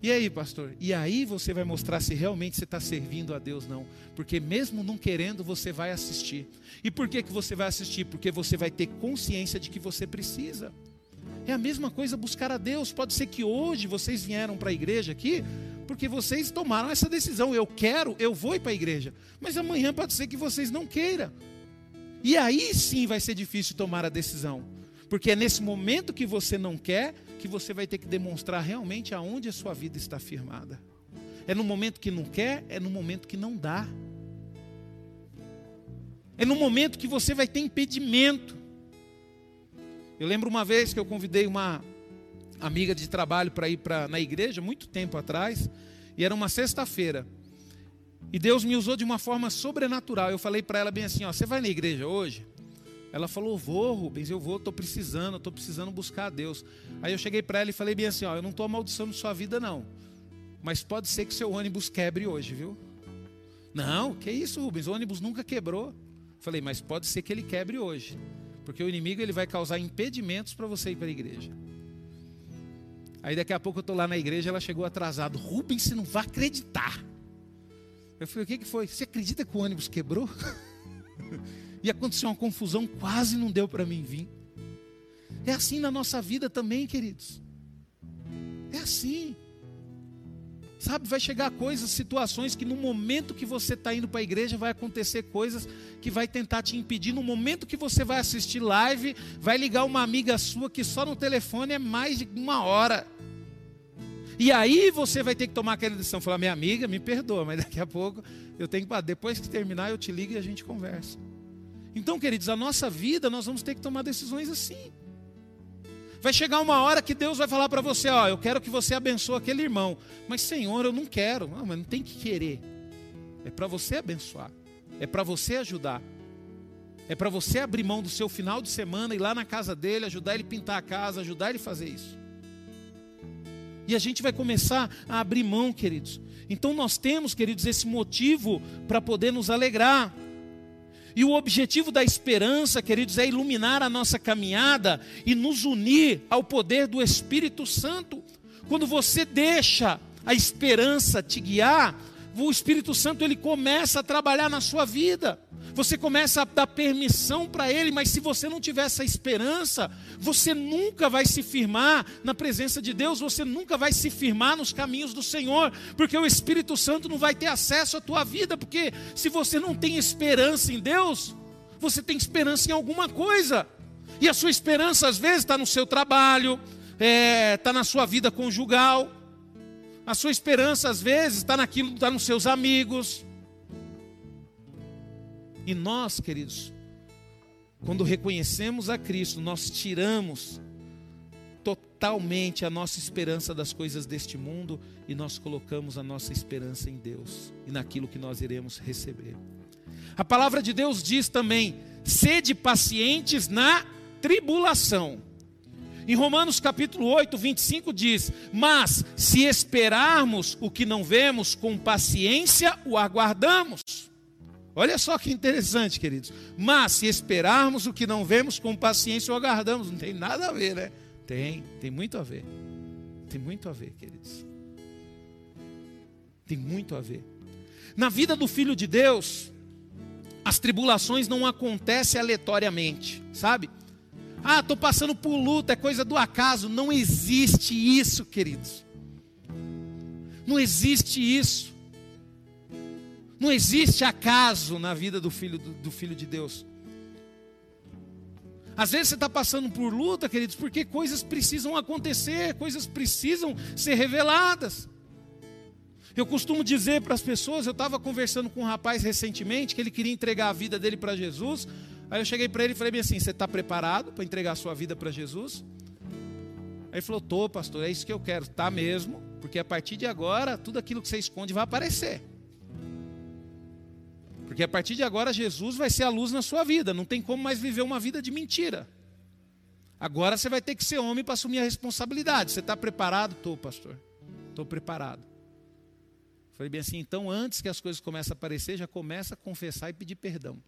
E aí, pastor? E aí você vai mostrar se realmente você está servindo a Deus, não. Porque mesmo não querendo, você vai assistir. E por que, que você vai assistir? Porque você vai ter consciência de que você precisa. É a mesma coisa buscar a Deus. Pode ser que hoje vocês vieram para a igreja aqui, porque vocês tomaram essa decisão. Eu quero, eu vou ir para a igreja. Mas amanhã pode ser que vocês não queiram. E aí sim vai ser difícil tomar a decisão. Porque é nesse momento que você não quer que você vai ter que demonstrar realmente aonde a sua vida está firmada. É no momento que não quer, é no momento que não dá. É no momento que você vai ter impedimento. Eu lembro uma vez que eu convidei uma amiga de trabalho para ir pra, na igreja, muito tempo atrás, e era uma sexta-feira. E Deus me usou de uma forma sobrenatural. Eu falei para ela bem assim: ó, você vai na igreja hoje? Ela falou: Vou, Rubens, eu vou, estou precisando, estou precisando buscar a Deus. Aí eu cheguei para ela e falei bem assim: ó, Eu não estou amaldiçoando sua vida, não. Mas pode ser que seu ônibus quebre hoje, viu? Não, que isso, Rubens? O ônibus nunca quebrou. Falei, mas pode ser que ele quebre hoje. Porque o inimigo ele vai causar impedimentos para você ir para a igreja. Aí daqui a pouco eu estou lá na igreja, ela chegou atrasado. Rubens, você não vai acreditar. Eu falei, o que, que foi? Você acredita que o ônibus quebrou? e aconteceu uma confusão, quase não deu para mim vir. É assim na nossa vida também, queridos. É assim. Sabe, vai chegar coisas, situações que no momento que você está indo para a igreja vai acontecer coisas que vai tentar te impedir. No momento que você vai assistir live, vai ligar uma amiga sua que só no telefone é mais de uma hora. E aí você vai ter que tomar aquela decisão, falar, minha amiga, me perdoa, mas daqui a pouco eu tenho que, depois que terminar eu te ligo e a gente conversa. Então, queridos, a nossa vida nós vamos ter que tomar decisões assim. Vai chegar uma hora que Deus vai falar para você: Ó, eu quero que você abençoe aquele irmão. Mas, Senhor, eu não quero. Não, mas não tem que querer. É para você abençoar. É para você ajudar. É para você abrir mão do seu final de semana, ir lá na casa dele, ajudar ele pintar a casa, ajudar ele fazer isso. E a gente vai começar a abrir mão, queridos. Então nós temos, queridos, esse motivo para poder nos alegrar. E o objetivo da esperança, queridos, é iluminar a nossa caminhada e nos unir ao poder do Espírito Santo. Quando você deixa a esperança te guiar, o Espírito Santo ele começa a trabalhar na sua vida. Você começa a dar permissão para ele, mas se você não tiver essa esperança, você nunca vai se firmar na presença de Deus, você nunca vai se firmar nos caminhos do Senhor, porque o Espírito Santo não vai ter acesso à tua vida, porque se você não tem esperança em Deus, você tem esperança em alguma coisa. E a sua esperança, às vezes, está no seu trabalho, está é, tá na sua vida conjugal. A sua esperança, às vezes, está naquilo, está nos seus amigos. E nós, queridos, quando reconhecemos a Cristo, nós tiramos totalmente a nossa esperança das coisas deste mundo e nós colocamos a nossa esperança em Deus e naquilo que nós iremos receber. A palavra de Deus diz também: sede pacientes na tribulação. Em Romanos capítulo 8, 25 diz: Mas se esperarmos o que não vemos, com paciência o aguardamos. Olha só que interessante, queridos. Mas se esperarmos o que não vemos, com paciência o aguardamos. Não tem nada a ver, né? Tem, tem muito a ver. Tem muito a ver, queridos. Tem muito a ver. Na vida do filho de Deus, as tribulações não acontecem aleatoriamente, sabe? Ah, estou passando por luta, é coisa do acaso. Não existe isso, queridos. Não existe isso. Não existe acaso na vida do filho, do, do filho de Deus. Às vezes você está passando por luta, queridos, porque coisas precisam acontecer, coisas precisam ser reveladas. Eu costumo dizer para as pessoas, eu estava conversando com um rapaz recentemente que ele queria entregar a vida dele para Jesus. Aí eu cheguei para ele e falei assim: Você está preparado para entregar a sua vida para Jesus? Aí ele falou: Tô, pastor, é isso que eu quero. Tá mesmo, porque a partir de agora, tudo aquilo que você esconde vai aparecer. Porque a partir de agora, Jesus vai ser a luz na sua vida. Não tem como mais viver uma vida de mentira. Agora você vai ter que ser homem para assumir a responsabilidade. Você está preparado? Estou, pastor. Estou preparado. Falei bem assim, então antes que as coisas comecem a aparecer, já começa a confessar e pedir perdão.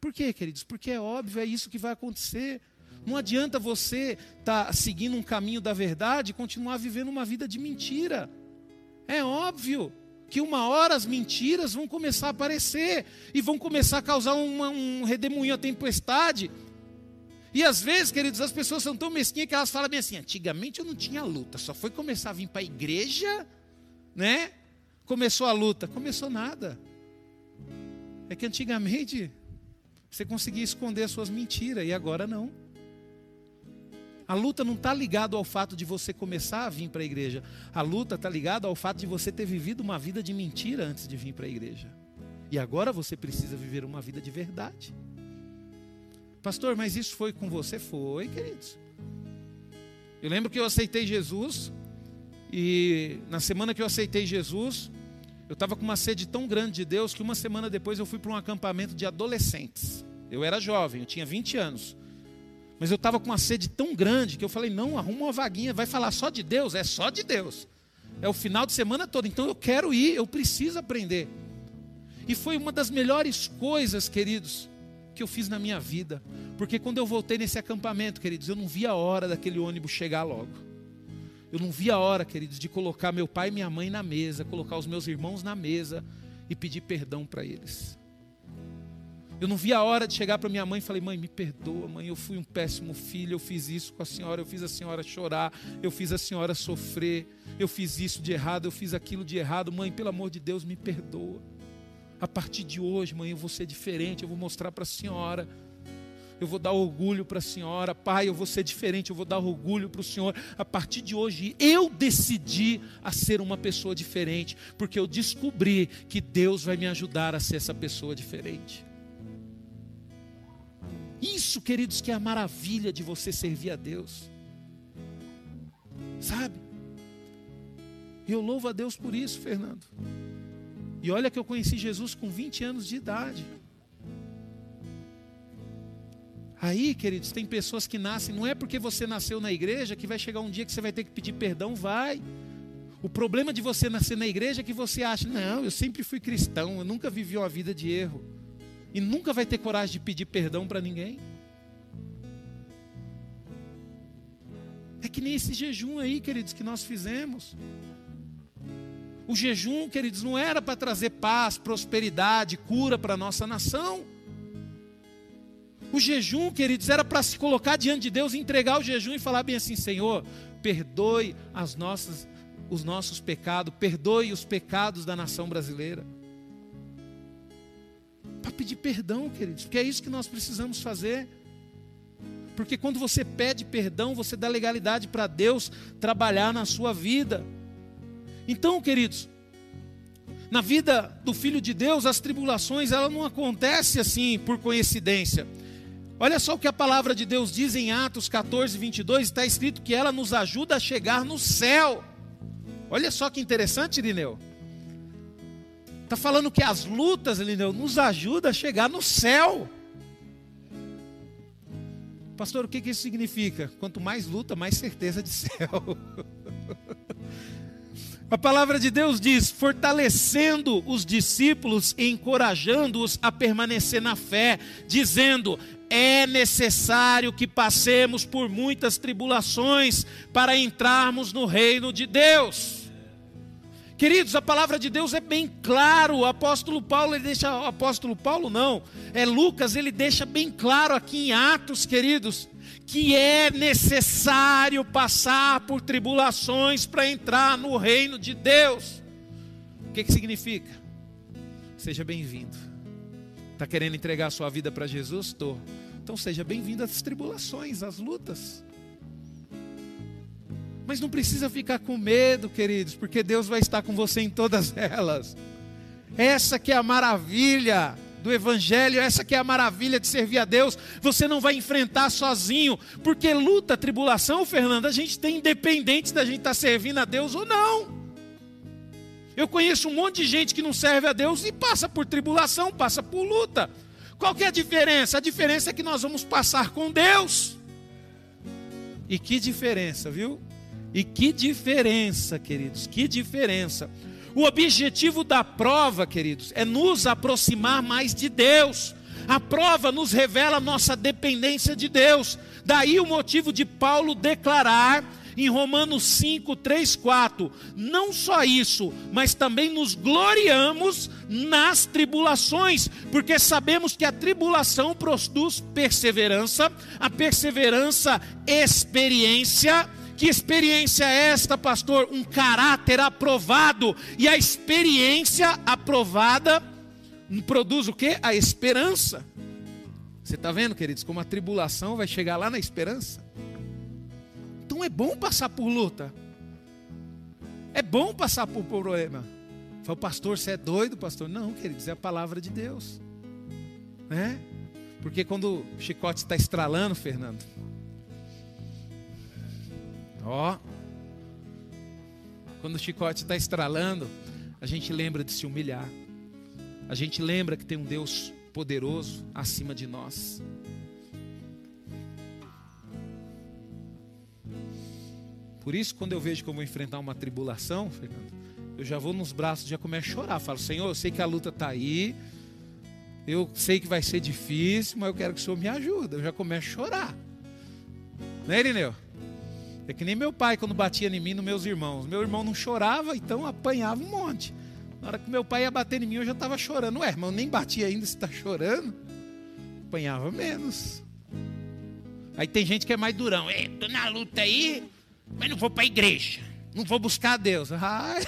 Por quê, queridos? Porque é óbvio, é isso que vai acontecer. Não adianta você estar tá seguindo um caminho da verdade e continuar vivendo uma vida de mentira. É óbvio que uma hora as mentiras vão começar a aparecer e vão começar a causar uma, um redemoinho à tempestade. E às vezes, queridos, as pessoas são tão mesquinhas que elas falam bem assim: antigamente eu não tinha luta, só foi começar a vir para a igreja, né? Começou a luta. Começou nada. É que antigamente você conseguia esconder as suas mentiras e agora não. A luta não está ligada ao fato de você começar a vir para a igreja. A luta está ligada ao fato de você ter vivido uma vida de mentira antes de vir para a igreja. E agora você precisa viver uma vida de verdade. Pastor, mas isso foi com você? Foi, queridos. Eu lembro que eu aceitei Jesus. E na semana que eu aceitei Jesus, eu estava com uma sede tão grande de Deus que uma semana depois eu fui para um acampamento de adolescentes. Eu era jovem, eu tinha 20 anos. Mas eu estava com uma sede tão grande que eu falei: não, arruma uma vaguinha, vai falar só de Deus, é só de Deus. É o final de semana todo, então eu quero ir, eu preciso aprender. E foi uma das melhores coisas, queridos, que eu fiz na minha vida. Porque quando eu voltei nesse acampamento, queridos, eu não vi a hora daquele ônibus chegar logo. Eu não vi a hora, queridos, de colocar meu pai e minha mãe na mesa, colocar os meus irmãos na mesa e pedir perdão para eles. Eu não vi a hora de chegar para minha mãe e falei: "Mãe, me perdoa, mãe, eu fui um péssimo filho, eu fiz isso com a senhora, eu fiz a senhora chorar, eu fiz a senhora sofrer, eu fiz isso de errado, eu fiz aquilo de errado, mãe, pelo amor de Deus, me perdoa. A partir de hoje, mãe, eu vou ser diferente, eu vou mostrar para a senhora eu vou dar orgulho para a senhora, pai, eu vou ser diferente, eu vou dar orgulho para o senhor. A partir de hoje, eu decidi a ser uma pessoa diferente, porque eu descobri que Deus vai me ajudar a ser essa pessoa diferente. Isso, queridos, que é a maravilha de você servir a Deus. Sabe? Eu louvo a Deus por isso, Fernando. E olha que eu conheci Jesus com 20 anos de idade. Aí, queridos, tem pessoas que nascem, não é porque você nasceu na igreja que vai chegar um dia que você vai ter que pedir perdão, vai. O problema de você nascer na igreja é que você acha, não, eu sempre fui cristão, eu nunca vivi uma vida de erro. E nunca vai ter coragem de pedir perdão para ninguém. É que nem esse jejum aí, queridos, que nós fizemos. O jejum, queridos, não era para trazer paz, prosperidade, cura para a nossa nação. O jejum, queridos, era para se colocar diante de Deus, entregar o jejum e falar bem assim: Senhor, perdoe as nossas, os nossos pecados, perdoe os pecados da nação brasileira. Para pedir perdão, queridos, porque é isso que nós precisamos fazer. Porque quando você pede perdão, você dá legalidade para Deus trabalhar na sua vida. Então, queridos, na vida do filho de Deus, as tribulações, ela não acontece assim por coincidência. Olha só o que a palavra de Deus diz em Atos 14, 22, está escrito que ela nos ajuda a chegar no céu. Olha só que interessante, Irineu. Está falando que as lutas, Irineu, nos ajudam a chegar no céu. Pastor, o que, que isso significa? Quanto mais luta, mais certeza de céu. A palavra de Deus diz: fortalecendo os discípulos e encorajando-os a permanecer na fé, dizendo: é necessário que passemos por muitas tribulações para entrarmos no reino de Deus. Queridos, a palavra de Deus é bem claro. O apóstolo Paulo, ele deixa, o apóstolo Paulo não, é Lucas, ele deixa bem claro aqui em Atos, queridos, que é necessário passar por tribulações para entrar no reino de Deus. O que, que significa? Seja bem-vindo. Está querendo entregar a sua vida para Jesus? Estou. Então seja bem-vindo às tribulações, às lutas. Mas não precisa ficar com medo, queridos, porque Deus vai estar com você em todas elas. Essa que é a maravilha do Evangelho, essa que é a maravilha de servir a Deus, você não vai enfrentar sozinho, porque luta, tribulação, Fernando, a gente tem independente da gente estar tá servindo a Deus ou não. Eu conheço um monte de gente que não serve a Deus e passa por tribulação, passa por luta. Qual que é a diferença? A diferença é que nós vamos passar com Deus. E que diferença, viu? E que diferença, queridos, que diferença. O objetivo da prova, queridos, é nos aproximar mais de Deus. A prova nos revela nossa dependência de Deus. Daí o motivo de Paulo declarar em Romanos 5, 3, 4: não só isso, mas também nos gloriamos nas tribulações, porque sabemos que a tribulação produz perseverança, a perseverança, experiência que experiência é esta, pastor? Um caráter aprovado. E a experiência aprovada produz o que? A esperança. Você está vendo, queridos, como a tribulação vai chegar lá na esperança? Então é bom passar por luta. É bom passar por problema. Fala, pastor, você é doido, pastor? Não, queridos, é a palavra de Deus. Né? Porque quando o chicote está estralando, Fernando, Ó. Quando o chicote está estralando, a gente lembra de se humilhar. A gente lembra que tem um Deus poderoso acima de nós. Por isso, quando eu vejo que eu vou enfrentar uma tribulação, Fernando, eu já vou nos braços, já começo a chorar. Falo, Senhor, eu sei que a luta está aí, eu sei que vai ser difícil, mas eu quero que o Senhor me ajude. Eu já começo a chorar. Né, Irineu? É que nem meu pai quando batia em mim nos meus irmãos. Meu irmão não chorava, então apanhava um monte. Na hora que meu pai ia bater em mim, eu já estava chorando. Ué, irmão, nem batia ainda, você está chorando? Apanhava menos. Aí tem gente que é mais durão. Estou na luta aí, mas não vou para a igreja. Não vou buscar a Deus. Ai.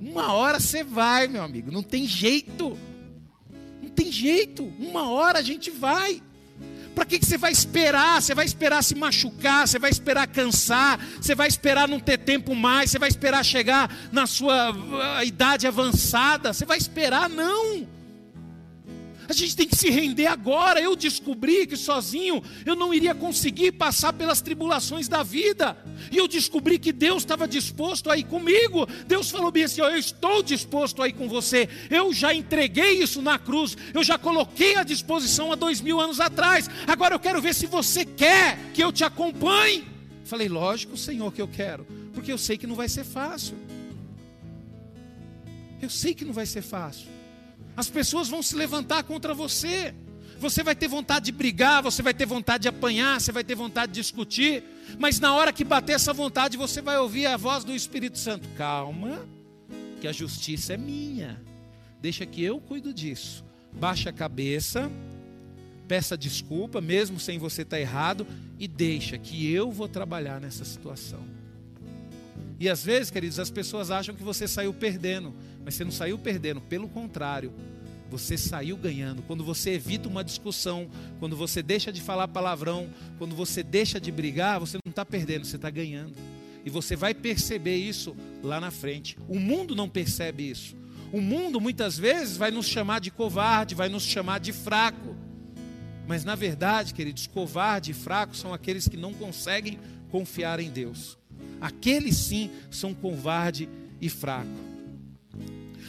Uma hora você vai, meu amigo. Não tem jeito. Não tem jeito. Uma hora a gente vai. Para que, que você vai esperar? Você vai esperar se machucar, você vai esperar cansar, você vai esperar não ter tempo mais, você vai esperar chegar na sua uh, idade avançada, você vai esperar? Não. A gente tem que se render agora. Eu descobri que sozinho eu não iria conseguir passar pelas tribulações da vida. E eu descobri que Deus estava disposto a ir comigo. Deus falou bem assim: Eu estou disposto a ir com você. Eu já entreguei isso na cruz. Eu já coloquei à disposição há dois mil anos atrás. Agora eu quero ver se você quer que eu te acompanhe. Falei, lógico, Senhor, que eu quero. Porque eu sei que não vai ser fácil. Eu sei que não vai ser fácil. As pessoas vão se levantar contra você, você vai ter vontade de brigar, você vai ter vontade de apanhar, você vai ter vontade de discutir, mas na hora que bater essa vontade, você vai ouvir a voz do Espírito Santo: calma, que a justiça é minha, deixa que eu cuido disso. Baixa a cabeça, peça desculpa, mesmo sem você estar errado, e deixa que eu vou trabalhar nessa situação. E às vezes, queridos, as pessoas acham que você saiu perdendo, mas você não saiu perdendo, pelo contrário, você saiu ganhando. Quando você evita uma discussão, quando você deixa de falar palavrão, quando você deixa de brigar, você não está perdendo, você está ganhando. E você vai perceber isso lá na frente. O mundo não percebe isso. O mundo muitas vezes vai nos chamar de covarde, vai nos chamar de fraco. Mas na verdade, queridos, covarde e fraco são aqueles que não conseguem confiar em Deus. Aqueles sim são covarde e fraco.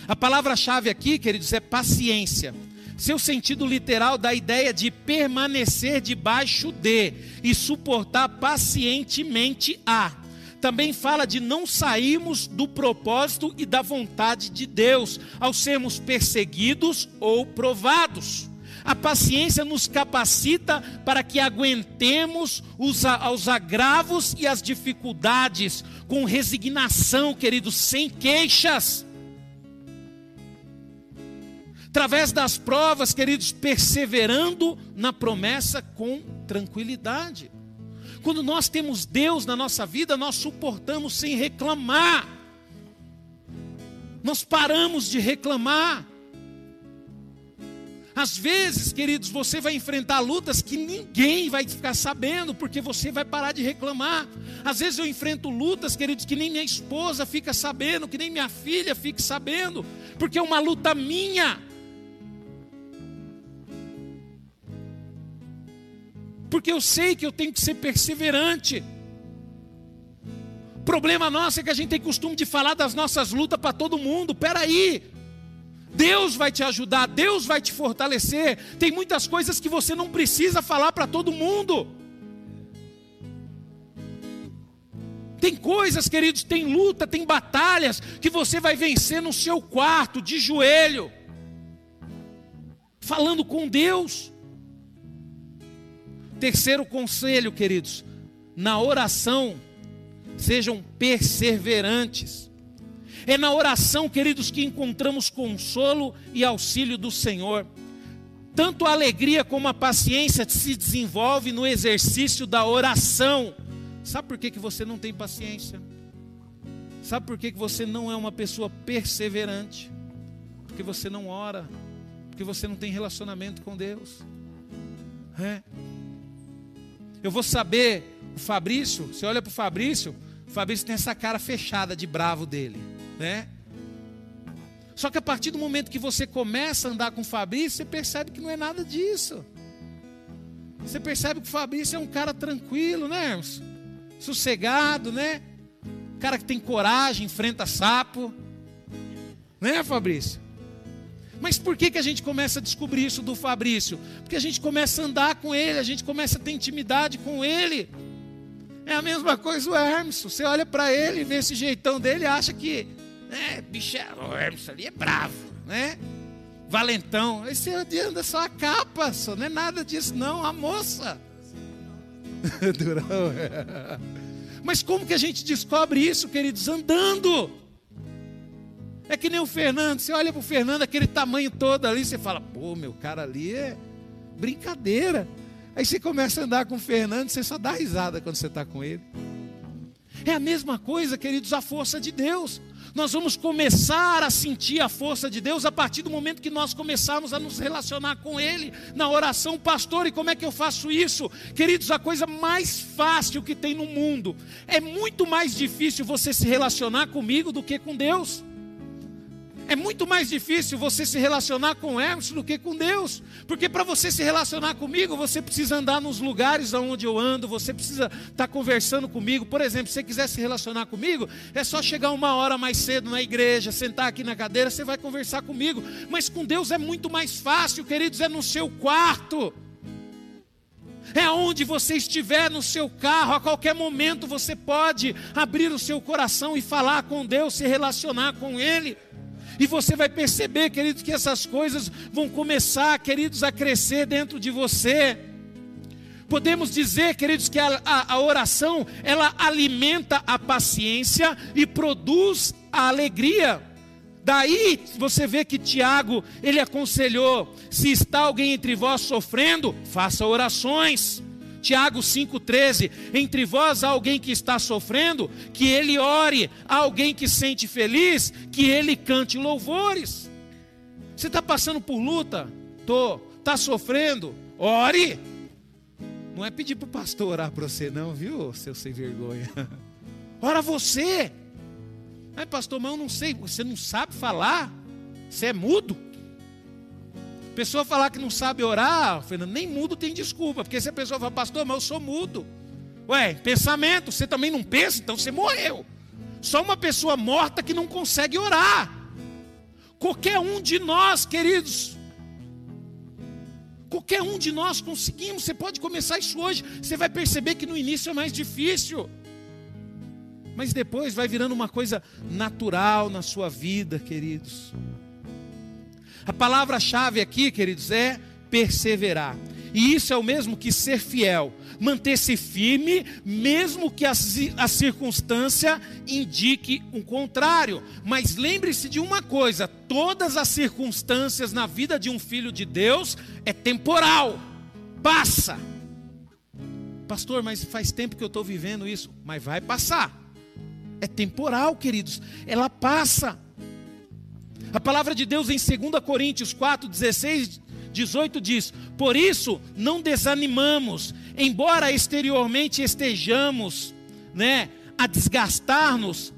A palavra-chave aqui, queridos, é paciência. Seu sentido literal dá a ideia de permanecer debaixo de e suportar pacientemente a. Também fala de não sairmos do propósito e da vontade de Deus ao sermos perseguidos ou provados. A paciência nos capacita para que aguentemos os, os agravos e as dificuldades com resignação, queridos, sem queixas através das provas, queridos, perseverando na promessa com tranquilidade. Quando nós temos Deus na nossa vida, nós suportamos sem reclamar. Nós paramos de reclamar. Às vezes, queridos, você vai enfrentar lutas que ninguém vai ficar sabendo, porque você vai parar de reclamar. Às vezes eu enfrento lutas, queridos, que nem minha esposa fica sabendo, que nem minha filha fica sabendo, porque é uma luta minha. Porque eu sei que eu tenho que ser perseverante. O problema nosso é que a gente tem costume de falar das nossas lutas para todo mundo. Peraí, Deus vai te ajudar, Deus vai te fortalecer. Tem muitas coisas que você não precisa falar para todo mundo. Tem coisas, queridos, tem luta, tem batalhas que você vai vencer no seu quarto, de joelho, falando com Deus. Terceiro conselho, queridos, na oração, sejam perseverantes. É na oração, queridos, que encontramos consolo e auxílio do Senhor. Tanto a alegria como a paciência se desenvolve no exercício da oração. Sabe por que, que você não tem paciência? Sabe por que, que você não é uma pessoa perseverante? Porque você não ora, porque você não tem relacionamento com Deus. É. Eu vou saber, o Fabrício, você olha para o Fabrício, o Fabrício tem essa cara fechada de bravo dele, né? Só que a partir do momento que você começa a andar com o Fabrício, você percebe que não é nada disso. Você percebe que o Fabrício é um cara tranquilo, né, irmãos? Sossegado, né? cara que tem coragem, enfrenta sapo. Né, Fabrício? Mas por que, que a gente começa a descobrir isso do Fabrício? Porque a gente começa a andar com ele, a gente começa a ter intimidade com ele. É a mesma coisa o Hermes. Você olha para ele, vê esse jeitão dele, acha que, né, bicho, é, o Hermes ali é bravo, né? Valentão. Aí você anda só a capa, só não é nada disso, não, a moça. Durão. Mas como que a gente descobre isso, queridos? Andando. É que nem o Fernando, você olha para o Fernando, aquele tamanho todo ali, você fala, pô, meu cara ali é brincadeira. Aí você começa a andar com o Fernando, você só dá risada quando você está com ele. É a mesma coisa, queridos, a força de Deus. Nós vamos começar a sentir a força de Deus a partir do momento que nós começarmos a nos relacionar com Ele na oração, pastor. E como é que eu faço isso? Queridos, a coisa mais fácil que tem no mundo é muito mais difícil você se relacionar comigo do que com Deus. É muito mais difícil você se relacionar com Hermes do que com Deus. Porque para você se relacionar comigo, você precisa andar nos lugares onde eu ando, você precisa estar tá conversando comigo. Por exemplo, se você quiser se relacionar comigo, é só chegar uma hora mais cedo na igreja, sentar aqui na cadeira, você vai conversar comigo. Mas com Deus é muito mais fácil, queridos, é no seu quarto. É onde você estiver no seu carro, a qualquer momento você pode abrir o seu coração e falar com Deus, se relacionar com Ele. E você vai perceber, queridos, que essas coisas vão começar, queridos, a crescer dentro de você. Podemos dizer, queridos, que a, a, a, oração ela alimenta a paciência e produz a alegria. Daí você vê que Tiago ele aconselhou: se está alguém entre vós sofrendo, faça orações. Tiago 5,13: Entre vós há alguém que está sofrendo, que ele ore, há alguém que sente feliz, que ele cante louvores. Você está passando por luta? Tô. Está sofrendo? Ore. Não é pedir para o pastor orar para você, não, viu, seu sem vergonha. Ora você. Ai, pastor, mas eu não sei, você não sabe falar? Você é mudo? Pessoa falar que não sabe orar, Fernando, nem mudo tem desculpa, porque se a pessoa fala, pastor, mas eu sou mudo. Ué, pensamento, você também não pensa, então você morreu. Só uma pessoa morta que não consegue orar. Qualquer um de nós, queridos, qualquer um de nós conseguimos. Você pode começar isso hoje, você vai perceber que no início é mais difícil. Mas depois vai virando uma coisa natural na sua vida, queridos. A palavra-chave aqui, queridos, é perseverar. E isso é o mesmo que ser fiel, manter-se firme, mesmo que a, circunstância indique um contrário. Mas lembre-se de uma coisa: todas as circunstâncias na vida de um filho de Deus é temporal, passa. Pastor, mas faz tempo que eu estou vivendo isso, mas vai passar. É temporal, queridos, ela passa. A palavra de Deus em 2 Coríntios 4, 16, 18 diz: Por isso não desanimamos, embora exteriormente estejamos, né, a desgastar-nos,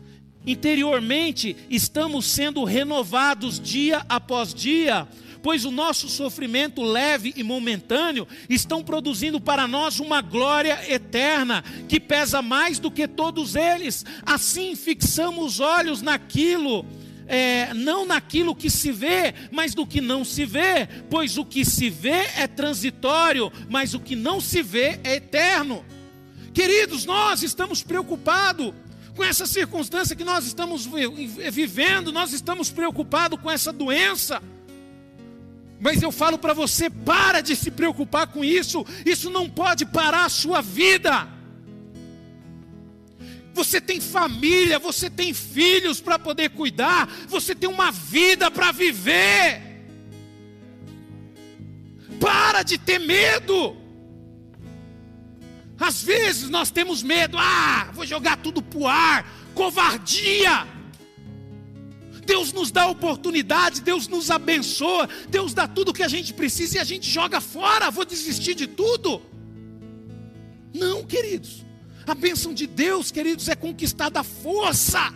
interiormente estamos sendo renovados dia após dia, pois o nosso sofrimento leve e momentâneo estão produzindo para nós uma glória eterna que pesa mais do que todos eles. Assim fixamos os olhos naquilo é, não naquilo que se vê, mas do que não se vê, pois o que se vê é transitório, mas o que não se vê é eterno. Queridos, nós estamos preocupados com essa circunstância que nós estamos vivendo, nós estamos preocupados com essa doença. Mas eu falo para você, para de se preocupar com isso, isso não pode parar a sua vida. Você tem família, você tem filhos para poder cuidar, você tem uma vida para viver. Para de ter medo. Às vezes nós temos medo, ah, vou jogar tudo para o ar, covardia. Deus nos dá oportunidade, Deus nos abençoa, Deus dá tudo o que a gente precisa e a gente joga fora, vou desistir de tudo. Não, queridos. A bênção de Deus, queridos, é conquistada a força.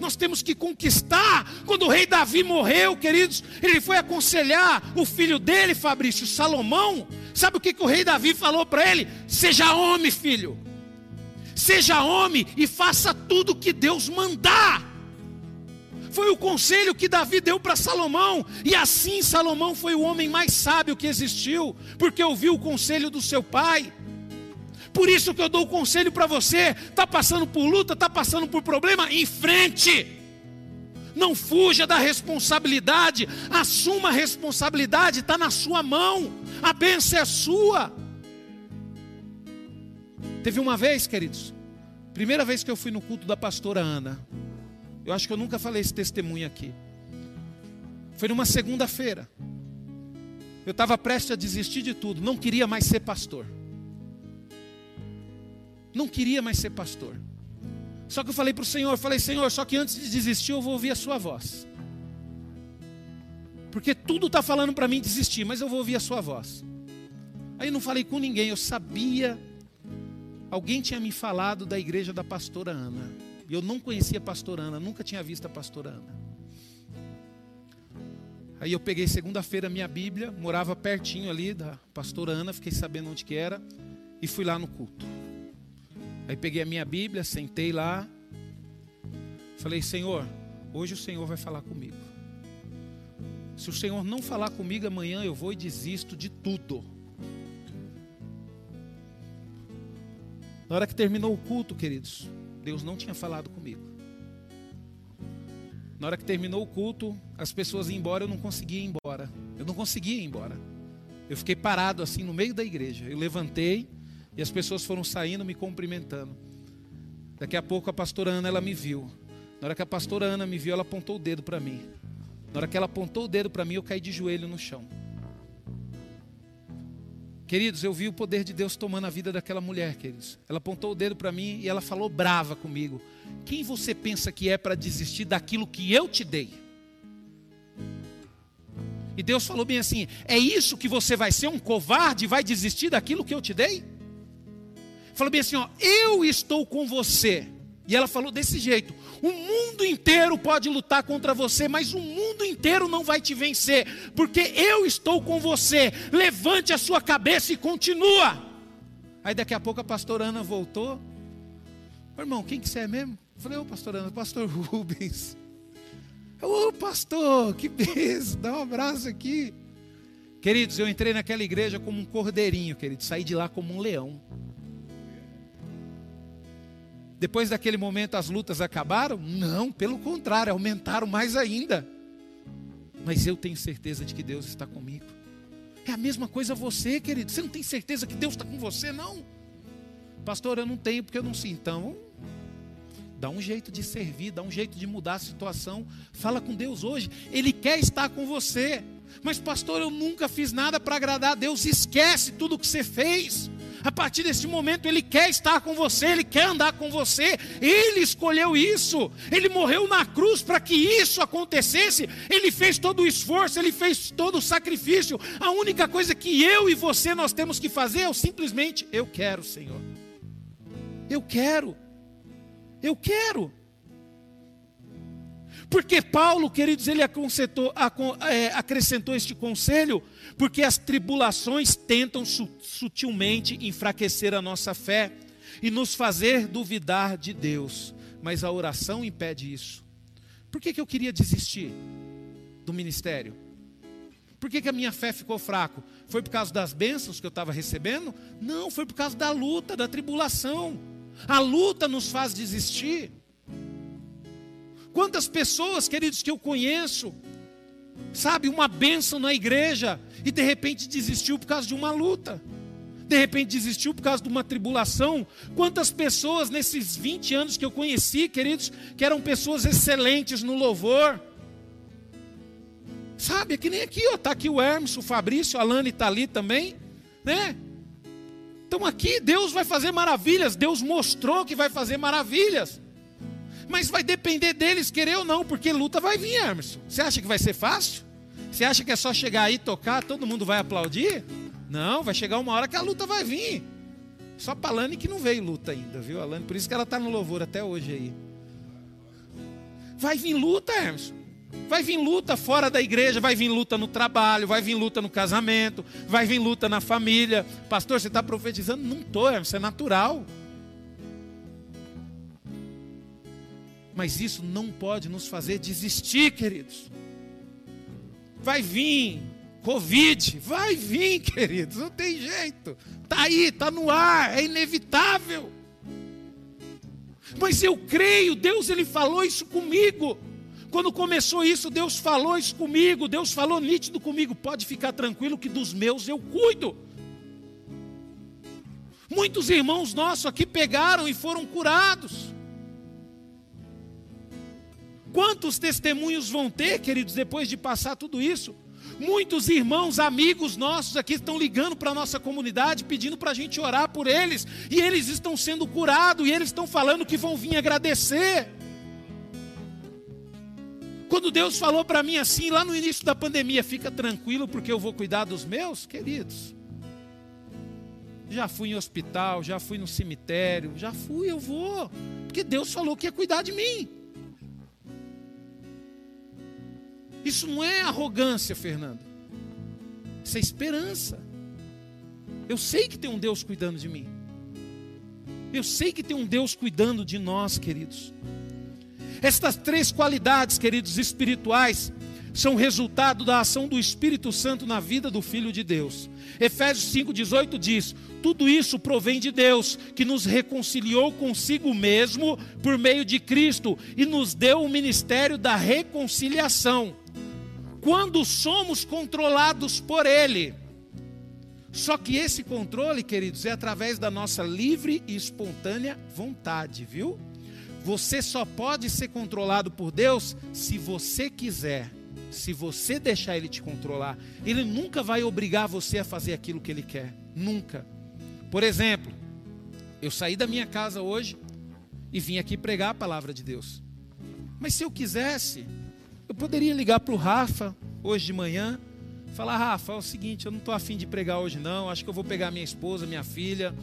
Nós temos que conquistar. Quando o rei Davi morreu, queridos, ele foi aconselhar o filho dele, Fabrício, Salomão. Sabe o que, que o rei Davi falou para ele? Seja homem, filho. Seja homem e faça tudo o que Deus mandar. Foi o conselho que Davi deu para Salomão, e assim Salomão foi o homem mais sábio que existiu, porque ouviu o conselho do seu pai. Por isso que eu dou o conselho para você: está passando por luta, está passando por problema, em frente. Não fuja da responsabilidade, assuma a responsabilidade, está na sua mão, a bênção é sua. Teve uma vez, queridos, primeira vez que eu fui no culto da pastora Ana, eu acho que eu nunca falei esse testemunho aqui. Foi numa segunda-feira. Eu estava prestes a desistir de tudo, não queria mais ser pastor não queria mais ser pastor. Só que eu falei para o Senhor, falei, Senhor, só que antes de desistir eu vou ouvir a sua voz. Porque tudo está falando para mim desistir, mas eu vou ouvir a sua voz. Aí eu não falei com ninguém, eu sabia. Alguém tinha me falado da igreja da pastora Ana. Eu não conhecia a pastora Ana, nunca tinha visto a pastora Ana. Aí eu peguei segunda-feira minha Bíblia, morava pertinho ali da pastora Ana, fiquei sabendo onde que era e fui lá no culto. Aí peguei a minha Bíblia, sentei lá, falei: Senhor, hoje o Senhor vai falar comigo. Se o Senhor não falar comigo amanhã, eu vou e desisto de tudo. Na hora que terminou o culto, queridos, Deus não tinha falado comigo. Na hora que terminou o culto, as pessoas iam embora, eu não conseguia ir embora. Eu não conseguia ir embora. Eu fiquei parado assim no meio da igreja. Eu levantei e as pessoas foram saindo me cumprimentando. Daqui a pouco a pastora Ana ela me viu. Na hora que a pastora Ana me viu, ela apontou o dedo para mim. Na hora que ela apontou o dedo para mim, eu caí de joelho no chão. Queridos, eu vi o poder de Deus tomando a vida daquela mulher, queridos. Ela apontou o dedo para mim e ela falou brava comigo: Quem você pensa que é para desistir daquilo que eu te dei? E Deus falou bem assim: É isso que você vai ser um covarde e vai desistir daquilo que eu te dei? Falou bem assim: ó, Eu estou com você. E ela falou desse jeito: o mundo inteiro pode lutar contra você, mas o mundo inteiro não vai te vencer, porque eu estou com você. Levante a sua cabeça e continua. Aí daqui a pouco a pastora Ana voltou. Irmão, quem que você é mesmo? Eu falei, ô pastor Ana, pastor Rubens. Ô pastor, que beijo, dá um abraço aqui. Queridos, eu entrei naquela igreja como um cordeirinho, querido, saí de lá como um leão. Depois daquele momento as lutas acabaram? Não, pelo contrário, aumentaram mais ainda. Mas eu tenho certeza de que Deus está comigo. É a mesma coisa você, querido. Você não tem certeza que Deus está com você, não? Pastor, eu não tenho porque eu não sinto. Então, dá um jeito de servir, dá um jeito de mudar a situação. Fala com Deus hoje. Ele quer estar com você. Mas, pastor, eu nunca fiz nada para agradar a Deus. Esquece tudo o que você fez. A partir desse momento, Ele quer estar com você, Ele quer andar com você. Ele escolheu isso. Ele morreu na cruz para que isso acontecesse. Ele fez todo o esforço, Ele fez todo o sacrifício. A única coisa que eu e você nós temos que fazer é simplesmente: Eu quero, Senhor. Eu quero. Eu quero. Porque Paulo, queridos, ele acrescentou, é, acrescentou este conselho, porque as tribulações tentam sutilmente enfraquecer a nossa fé e nos fazer duvidar de Deus, mas a oração impede isso. Por que, que eu queria desistir do ministério? Por que, que a minha fé ficou fraca? Foi por causa das bênçãos que eu estava recebendo? Não, foi por causa da luta, da tribulação. A luta nos faz desistir. Quantas pessoas, queridos, que eu conheço, sabe, uma bênção na igreja e de repente desistiu por causa de uma luta, de repente desistiu por causa de uma tribulação. Quantas pessoas nesses 20 anos que eu conheci, queridos, que eram pessoas excelentes no louvor, sabe, é que nem aqui, ó, tá aqui o Hermes, o Fabrício, a Alane está ali também, né? Então aqui Deus vai fazer maravilhas, Deus mostrou que vai fazer maravilhas. Mas vai depender deles querer ou não, porque luta vai vir, Emerson. Você acha que vai ser fácil? Você acha que é só chegar aí tocar, todo mundo vai aplaudir? Não, vai chegar uma hora que a luta vai vir. Só para Lani que não veio luta ainda, viu, Alane? Por isso que ela está no louvor até hoje aí. Vai vir luta, Emerson. Vai vir luta fora da igreja, vai vir luta no trabalho, vai vir luta no casamento, vai vir luta na família. Pastor, você está profetizando? Não estou, Emerson, é natural. Mas isso não pode nos fazer desistir, queridos. Vai vir Covid, vai vir, queridos, não tem jeito. Está aí, está no ar, é inevitável. Mas eu creio, Deus ele falou isso comigo. Quando começou isso, Deus falou isso comigo, Deus falou nítido comigo. Pode ficar tranquilo que dos meus eu cuido. Muitos irmãos nossos aqui pegaram e foram curados. Quantos testemunhos vão ter, queridos, depois de passar tudo isso? Muitos irmãos, amigos nossos aqui estão ligando para a nossa comunidade, pedindo para a gente orar por eles, e eles estão sendo curados, e eles estão falando que vão vir agradecer. Quando Deus falou para mim assim, lá no início da pandemia, fica tranquilo porque eu vou cuidar dos meus, queridos. Já fui em hospital, já fui no cemitério, já fui, eu vou, porque Deus falou que ia cuidar de mim. Isso não é arrogância, Fernando. Isso é esperança. Eu sei que tem um Deus cuidando de mim. Eu sei que tem um Deus cuidando de nós, queridos. Estas três qualidades, queridos, espirituais, são resultado da ação do Espírito Santo na vida do Filho de Deus. Efésios 5,18 diz: Tudo isso provém de Deus, que nos reconciliou consigo mesmo por meio de Cristo e nos deu o ministério da reconciliação. Quando somos controlados por Ele. Só que esse controle, queridos, é através da nossa livre e espontânea vontade, viu? Você só pode ser controlado por Deus se você quiser se você deixar ele te controlar, ele nunca vai obrigar você a fazer aquilo que ele quer. Nunca. Por exemplo, eu saí da minha casa hoje e vim aqui pregar a palavra de Deus. Mas se eu quisesse, eu poderia ligar para o Rafa hoje de manhã, falar: Rafa, é o seguinte, eu não estou afim de pregar hoje, não. Acho que eu vou pegar minha esposa, minha filha.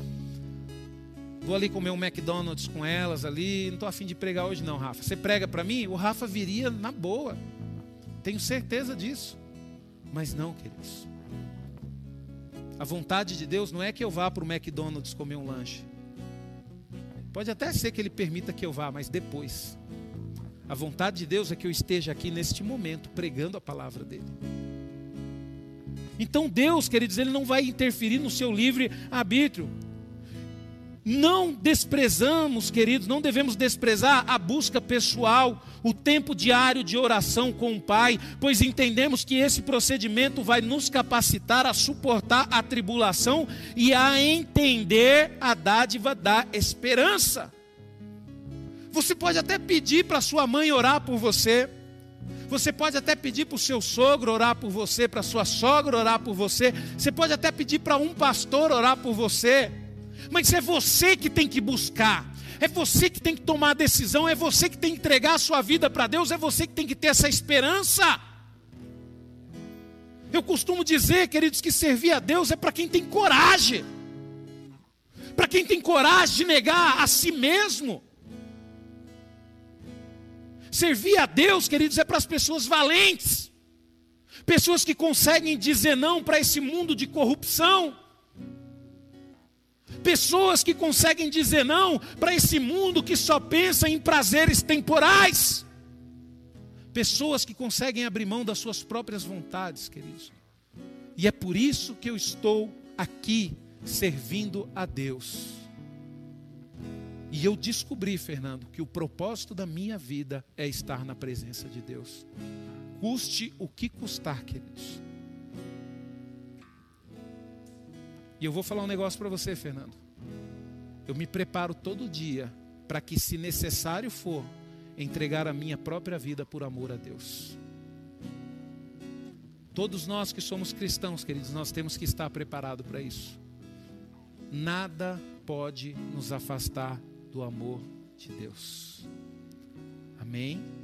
Vou ali comer um McDonald's com elas ali. Não estou afim de pregar hoje, não, Rafa. Você prega para mim? O Rafa viria na boa. Tenho certeza disso. Mas não, queridos. A vontade de Deus não é que eu vá para o McDonald's comer um lanche. Pode até ser que Ele permita que eu vá, mas depois. A vontade de Deus é que eu esteja aqui neste momento pregando a palavra dEle. Então Deus, queridos, Ele não vai interferir no seu livre arbítrio. Não desprezamos, queridos, não devemos desprezar a busca pessoal, o tempo diário de oração com o Pai, pois entendemos que esse procedimento vai nos capacitar a suportar a tribulação e a entender a dádiva da esperança. Você pode até pedir para sua mãe orar por você, você pode até pedir para o seu sogro orar por você, para sua sogra orar por você, você pode até pedir para um pastor orar por você. Mas é você que tem que buscar, é você que tem que tomar a decisão, é você que tem que entregar a sua vida para Deus, é você que tem que ter essa esperança. Eu costumo dizer, queridos, que servir a Deus é para quem tem coragem, para quem tem coragem de negar a si mesmo. Servir a Deus, queridos, é para as pessoas valentes, pessoas que conseguem dizer não para esse mundo de corrupção, Pessoas que conseguem dizer não para esse mundo que só pensa em prazeres temporais. Pessoas que conseguem abrir mão das suas próprias vontades, queridos. E é por isso que eu estou aqui servindo a Deus. E eu descobri, Fernando, que o propósito da minha vida é estar na presença de Deus. Custe o que custar, queridos. E eu vou falar um negócio para você, Fernando. Eu me preparo todo dia para que, se necessário for, entregar a minha própria vida por amor a Deus. Todos nós que somos cristãos, queridos, nós temos que estar preparados para isso. Nada pode nos afastar do amor de Deus. Amém?